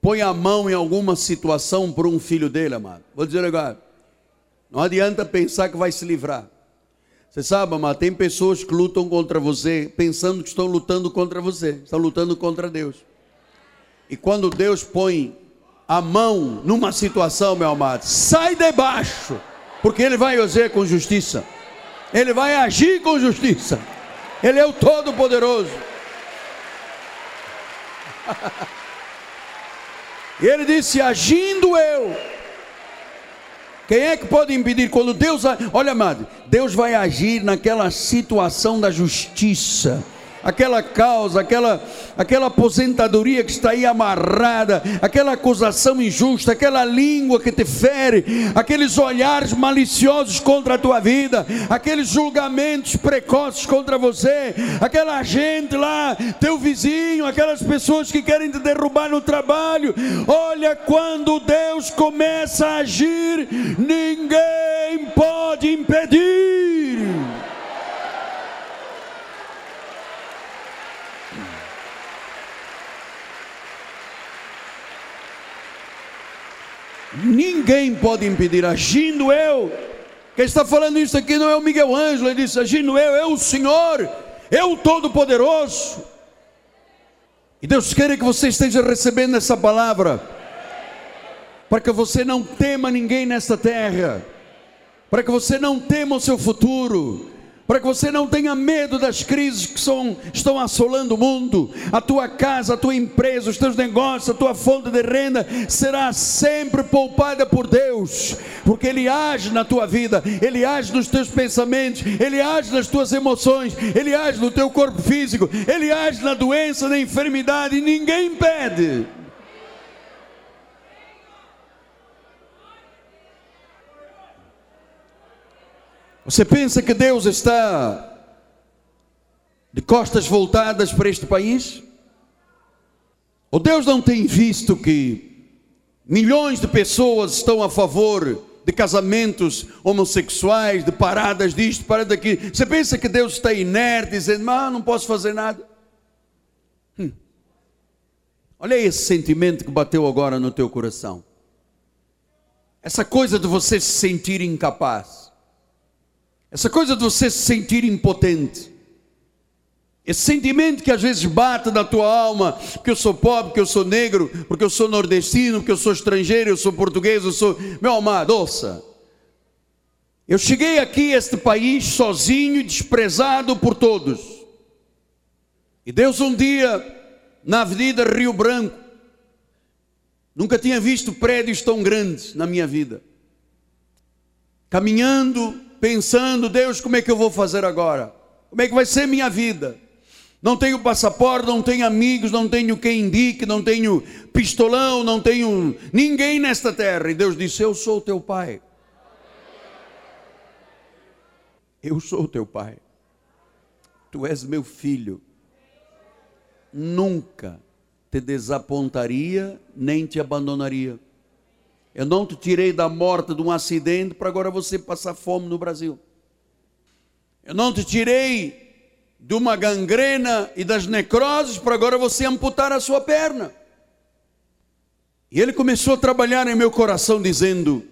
põe a mão em alguma situação por um filho dele, amado, vou dizer agora, não adianta pensar que vai se livrar. Você sabe, amado, tem pessoas que lutam contra você, pensando que estão lutando contra você, estão lutando contra Deus. E quando Deus põe a mão numa situação, meu amado, sai debaixo, porque Ele vai agir com justiça. Ele vai agir com justiça. Ele é o Todo-Poderoso. E ele disse: Agindo eu. Quem é que pode impedir? Quando Deus. Olha, amado, Deus vai agir naquela situação da justiça aquela causa, aquela, aquela aposentadoria que está aí amarrada, aquela acusação injusta, aquela língua que te fere, aqueles olhares maliciosos contra a tua vida, aqueles julgamentos precoces contra você, aquela gente lá, teu vizinho, aquelas pessoas que querem te derrubar no trabalho. Olha, quando Deus começa a agir, ninguém pode impedir. Ninguém pode impedir, agindo eu. Quem está falando isso aqui não é o Miguel Ângelo, ele disse: agindo eu, é o Senhor, é o Todo-Poderoso. E Deus quer que você esteja recebendo essa palavra, para que você não tema ninguém nesta terra, para que você não tema o seu futuro, para que você não tenha medo das crises que são, estão assolando o mundo, a tua casa, a tua empresa, os teus negócios, a tua fonte de renda será sempre poupada por Deus, porque Ele age na tua vida, Ele age nos teus pensamentos, Ele age nas tuas emoções, Ele age no teu corpo físico, Ele age na doença, na enfermidade, e ninguém impede. Você pensa que Deus está de costas voltadas para este país? Ou Deus não tem visto que milhões de pessoas estão a favor de casamentos homossexuais, de paradas disto, paradas daquilo? Você pensa que Deus está inerte, dizendo, ah, não posso fazer nada? Hum. Olha esse sentimento que bateu agora no teu coração. Essa coisa de você se sentir incapaz. Essa coisa de você se sentir impotente. Esse sentimento que às vezes bate na tua alma, porque eu sou pobre, porque eu sou negro, porque eu sou nordestino, porque eu sou estrangeiro, eu sou português, eu sou. Meu amado, ouça. Eu cheguei aqui a este país sozinho desprezado por todos. E Deus um dia, na Avenida Rio Branco, nunca tinha visto prédios tão grandes na minha vida. Caminhando pensando, Deus, como é que eu vou fazer agora? Como é que vai ser minha vida? Não tenho passaporte, não tenho amigos, não tenho quem indique, não tenho pistolão, não tenho ninguém nesta terra. E Deus disse: Eu sou teu pai. Eu sou teu pai. Tu és meu filho. Nunca te desapontaria nem te abandonaria. Eu não te tirei da morte de um acidente para agora você passar fome no Brasil. Eu não te tirei de uma gangrena e das necroses para agora você amputar a sua perna. E ele começou a trabalhar em meu coração dizendo: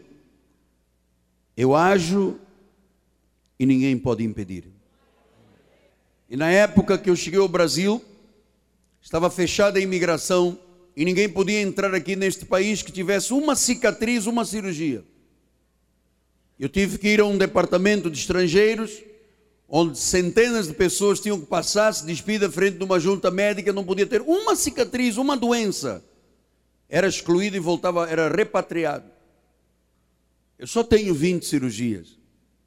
Eu ajo e ninguém pode impedir. E na época que eu cheguei ao Brasil, Estava fechada a imigração e ninguém podia entrar aqui neste país que tivesse uma cicatriz, uma cirurgia. Eu tive que ir a um departamento de estrangeiros, onde centenas de pessoas tinham que passar, se despir frente de uma junta médica, não podia ter uma cicatriz, uma doença. Era excluído e voltava, era repatriado. Eu só tenho 20 cirurgias.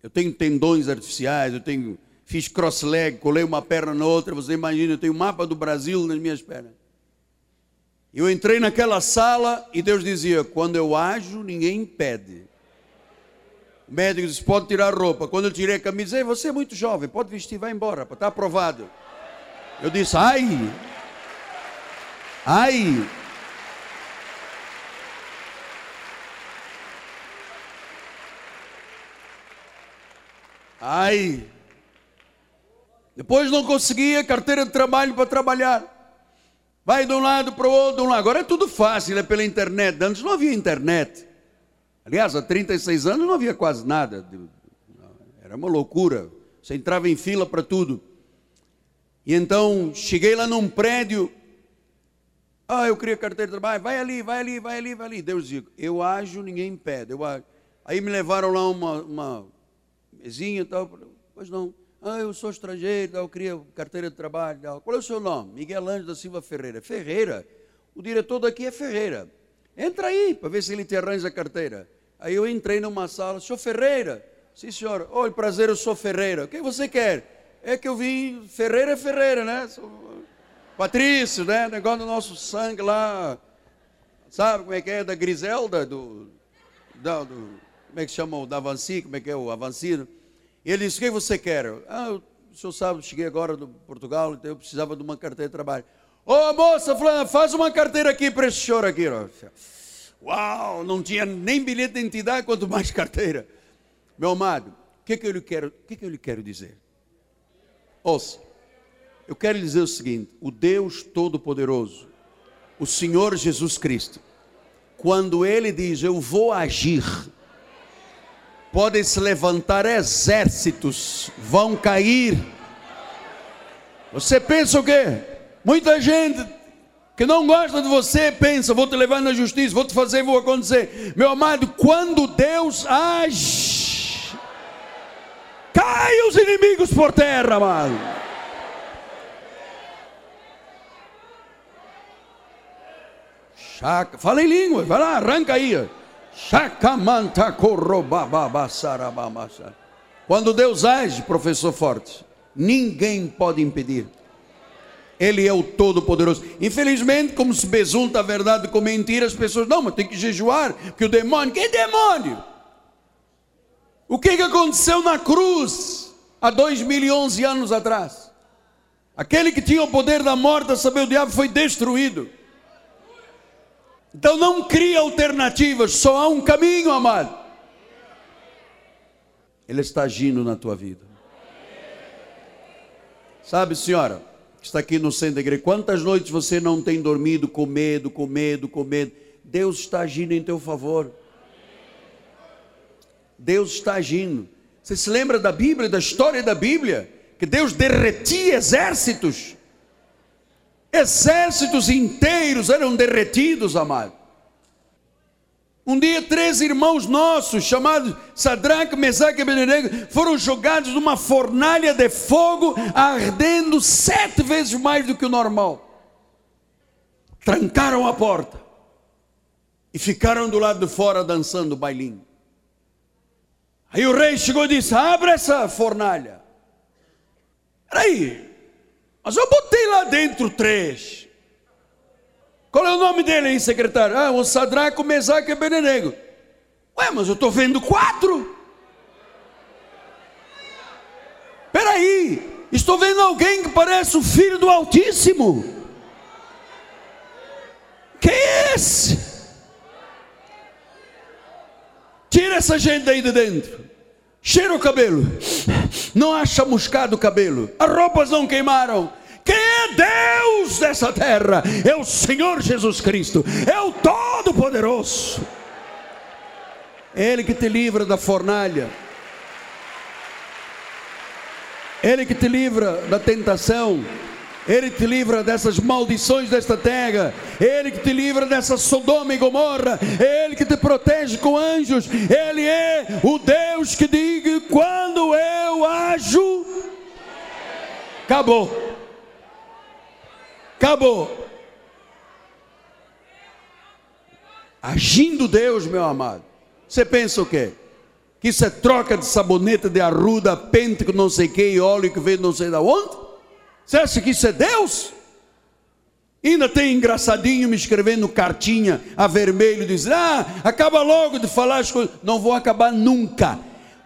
Eu tenho tendões artificiais, eu tenho fiz cross-leg, colei uma perna na outra, você imagina, eu tenho o mapa do Brasil nas minhas pernas. Eu entrei naquela sala e Deus dizia: quando eu ajo, ninguém impede. O médico disse: pode tirar a roupa. Quando eu tirei a camisa, Ei, você é muito jovem, pode vestir, vai embora, está aprovado. Eu disse: ai, ai. Ai. Depois não conseguia carteira de trabalho para trabalhar. Vai de um lado para o outro, de um lado. Agora é tudo fácil, é pela internet. Antes não havia internet. Aliás, há 36 anos não havia quase nada. Era uma loucura. Você entrava em fila para tudo. E então cheguei lá num prédio. Ah, eu queria carteira de trabalho. Vai ali, vai ali, vai ali, vai ali. Deus disse: Eu ajo, ninguém impede. Eu ajo. Aí me levaram lá uma, uma mesinha e tal. Pois não. Ah, eu sou estrangeiro, eu queria carteira de trabalho. Qual é o seu nome? Miguel Ângelo da Silva Ferreira. Ferreira? O diretor daqui é Ferreira. Entra aí para ver se ele te arranja a carteira. Aí eu entrei numa sala, senhor Ferreira. Sim, senhor. Oi, prazer, eu sou Ferreira. O que você quer? É que eu vim, Ferreira é Ferreira, né? Patrício, né? Negócio do nosso sangue lá. Sabe como é que é? Da Griselda, do. Da, do como é que chama o da Avanci? Como é que é o Avancino? Ele disse: O que você quer? Ah, o senhor sabe, cheguei agora do Portugal, então eu precisava de uma carteira de trabalho. Ô oh, moça, fulana, faz uma carteira aqui para esse senhor aqui. Uau, não tinha nem bilhete de identidade, quanto mais carteira. Meu amado, o que, que, eu lhe quero, que, que eu lhe quero dizer? Ouça, eu quero lhe dizer o seguinte: o Deus Todo-Poderoso, o Senhor Jesus Cristo, quando Ele diz, eu vou agir, podem se levantar exércitos, vão cair. Você pensa o quê? Muita gente que não gosta de você pensa, vou te levar na justiça, vou te fazer, vou acontecer. Meu amado, quando Deus age, cai os inimigos por terra, amado. Chaca, fala em língua, vai lá, arranca aí. Quando Deus age, professor Forte, ninguém pode impedir. Ele é o Todo-Poderoso. Infelizmente, como se besunta a verdade com mentira, as pessoas, não, mas tem que jejuar, porque o demônio, que demônio? O que, que aconteceu na cruz há dois mil e onze anos atrás? Aquele que tinha o poder da morte, saber o diabo, foi destruído. Então não cria alternativas, só há um caminho, amado. Ele está agindo na tua vida. Sabe, senhora, que está aqui no centro da igreja, quantas noites você não tem dormido com medo, com medo, com medo? Deus está agindo em teu favor. Deus está agindo. Você se lembra da Bíblia, da história da Bíblia? Que Deus derretia exércitos Exércitos inteiros eram derretidos, amado. Um dia, três irmãos nossos, chamados Sadraque, Mesaque e Abednego, foram jogados numa fornalha de fogo, ardendo sete vezes mais do que o normal. Trancaram a porta e ficaram do lado de fora dançando o bailinho. Aí o rei chegou e disse: Abre essa fornalha. Peraí, mas eu botei lá dentro três. Qual é o nome dele aí, secretário? Ah, o Sadraco, Mesaque Benenego. Ué, mas eu estou vendo quatro. Peraí, estou vendo alguém que parece o filho do Altíssimo. Quem é esse? Tira essa gente daí de dentro. Cheira o cabelo. Não há chamuscado o cabelo. As roupas não queimaram. Quem é Deus dessa terra? É o Senhor Jesus Cristo. É o Todo-Poderoso. É Ele que te livra da fornalha. Ele que te livra da tentação. Ele te livra dessas maldições desta terra. Ele que te livra dessa Sodoma e Gomorra. Ele que te protege com anjos. Ele é o Deus que diga quando eu ajo. Acabou. Acabou. Agindo Deus, meu amado. Você pensa o quê? Que isso é troca de sabonete, de arruda, pente com não sei que, e óleo que vem não sei da onde? Você acha que isso é Deus? Ainda tem engraçadinho me escrevendo cartinha a vermelho, dizendo: Ah, acaba logo de falar as coisas. Não vou acabar nunca.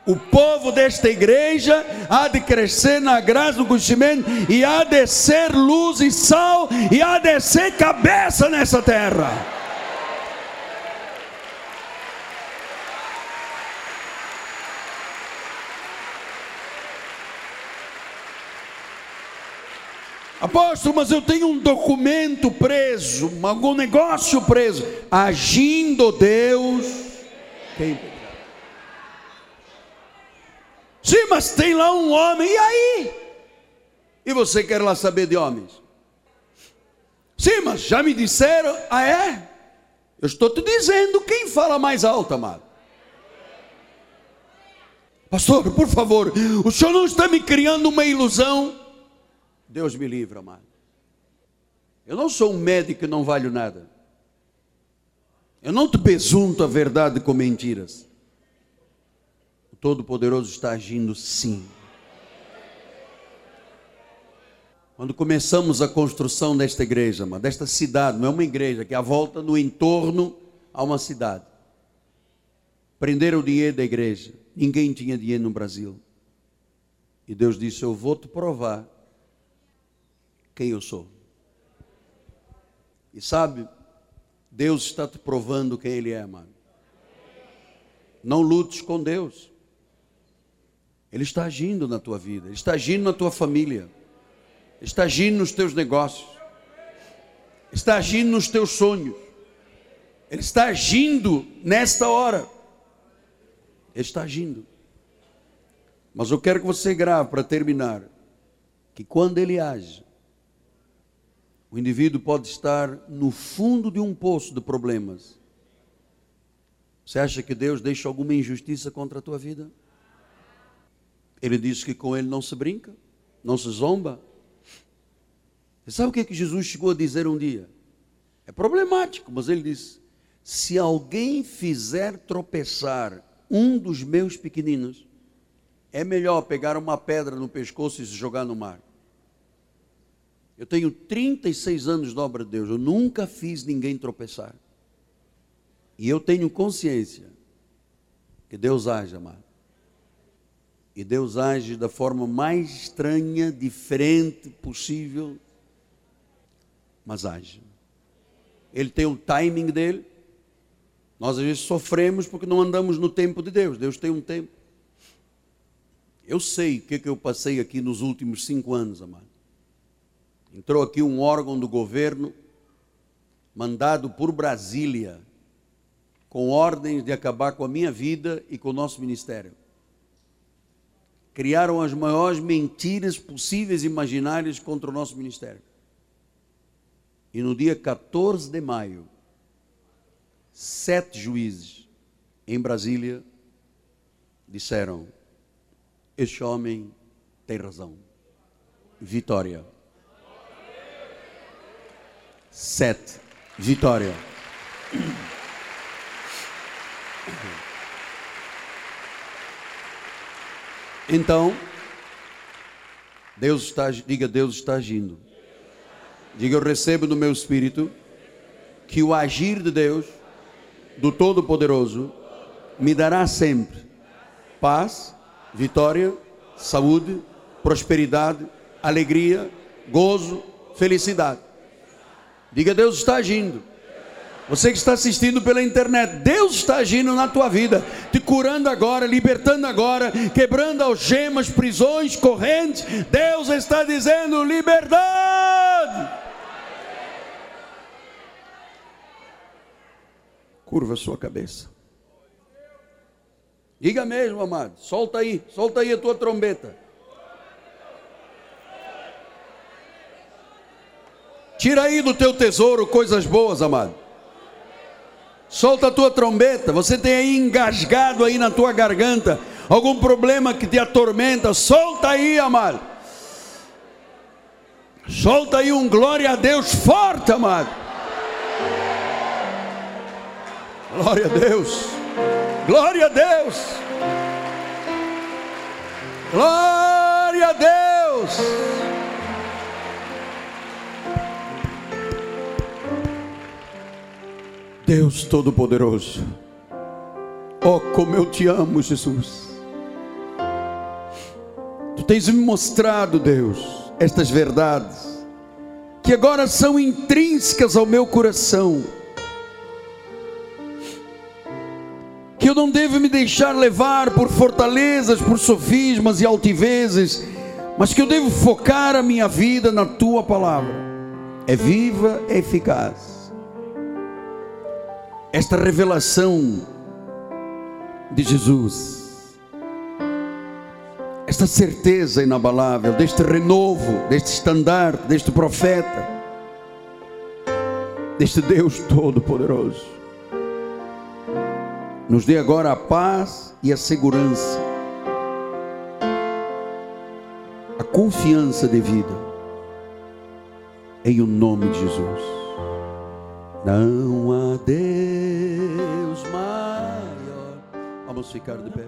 O povo desta igreja há de crescer na graça do conhecimento e há de ser luz e sal e há de ser cabeça nessa terra. Apóstolo, mas eu tenho um documento preso, algum negócio preso. Agindo Deus, quem Sim, mas tem lá um homem, e aí? E você quer lá saber de homens? Sim, mas já me disseram, ah é? Eu estou te dizendo quem fala mais alto, amado. Pastor, por favor, o senhor não está me criando uma ilusão? Deus me livre, amado. Eu não sou um médico que não valho nada. Eu não te besunto a verdade com mentiras. O Todo-Poderoso está agindo sim. Quando começamos a construção desta igreja, amado, desta cidade, não é uma igreja, que é a volta no entorno a uma cidade. Prenderam o dinheiro da igreja. Ninguém tinha dinheiro no Brasil. E Deus disse: Eu vou te provar quem eu sou. E sabe, Deus está te provando quem Ele é, amado. Não lutes com Deus. Ele está agindo na tua vida, Ele está agindo na tua família, Ele está agindo nos teus negócios, Ele está agindo nos teus sonhos, Ele está agindo nesta hora. Ele está agindo. Mas eu quero que você grave para terminar que quando Ele age, o indivíduo pode estar no fundo de um poço de problemas. Você acha que Deus deixa alguma injustiça contra a tua vida? Ele diz que com ele não se brinca, não se zomba. Você sabe o que, é que Jesus chegou a dizer um dia? É problemático, mas ele disse: se alguém fizer tropeçar um dos meus pequeninos, é melhor pegar uma pedra no pescoço e se jogar no mar. Eu tenho 36 anos de obra de Deus, eu nunca fiz ninguém tropeçar. E eu tenho consciência que Deus age, amado. E Deus age da forma mais estranha, diferente possível, mas age. Ele tem o timing dele. Nós às vezes sofremos porque não andamos no tempo de Deus. Deus tem um tempo. Eu sei o que, é que eu passei aqui nos últimos cinco anos, amado. Entrou aqui um órgão do governo mandado por Brasília com ordens de acabar com a minha vida e com o nosso ministério. Criaram as maiores mentiras possíveis e imaginárias contra o nosso ministério. E no dia 14 de maio, sete juízes em Brasília disseram: Este homem tem razão. Vitória. Sete. Vitória. Então, Deus está, diga, Deus está agindo. Diga, eu recebo no meu espírito que o agir de Deus, do Todo-Poderoso, me dará sempre paz, vitória, saúde, prosperidade, alegria, gozo, felicidade. Diga, Deus está agindo. Você que está assistindo pela internet, Deus está agindo na tua vida, te curando agora, libertando agora, quebrando algemas, prisões, correntes. Deus está dizendo: liberdade. Curva a sua cabeça. Diga mesmo, amado. Solta aí, solta aí a tua trombeta. Tira aí do teu tesouro coisas boas, amado. Solta a tua trombeta. Você tem aí engasgado aí na tua garganta algum problema que te atormenta. Solta aí, amado. Solta aí um glória a Deus forte, amado. Glória a Deus. Glória a Deus. Glória a Deus. Deus Todo-Poderoso. Oh, como eu te amo, Jesus. Tu tens me mostrado, Deus, estas verdades, que agora são intrínsecas ao meu coração. Que eu não devo me deixar levar por fortalezas, por sofismas e altivezes, mas que eu devo focar a minha vida na tua palavra. É viva, é eficaz esta revelação de Jesus, esta certeza inabalável deste renovo, deste estandarte, deste profeta, deste Deus Todo-Poderoso, nos dê agora a paz e a segurança, a confiança devida, em o nome de Jesus. Não há Deus maior. Vamos ficar de pé.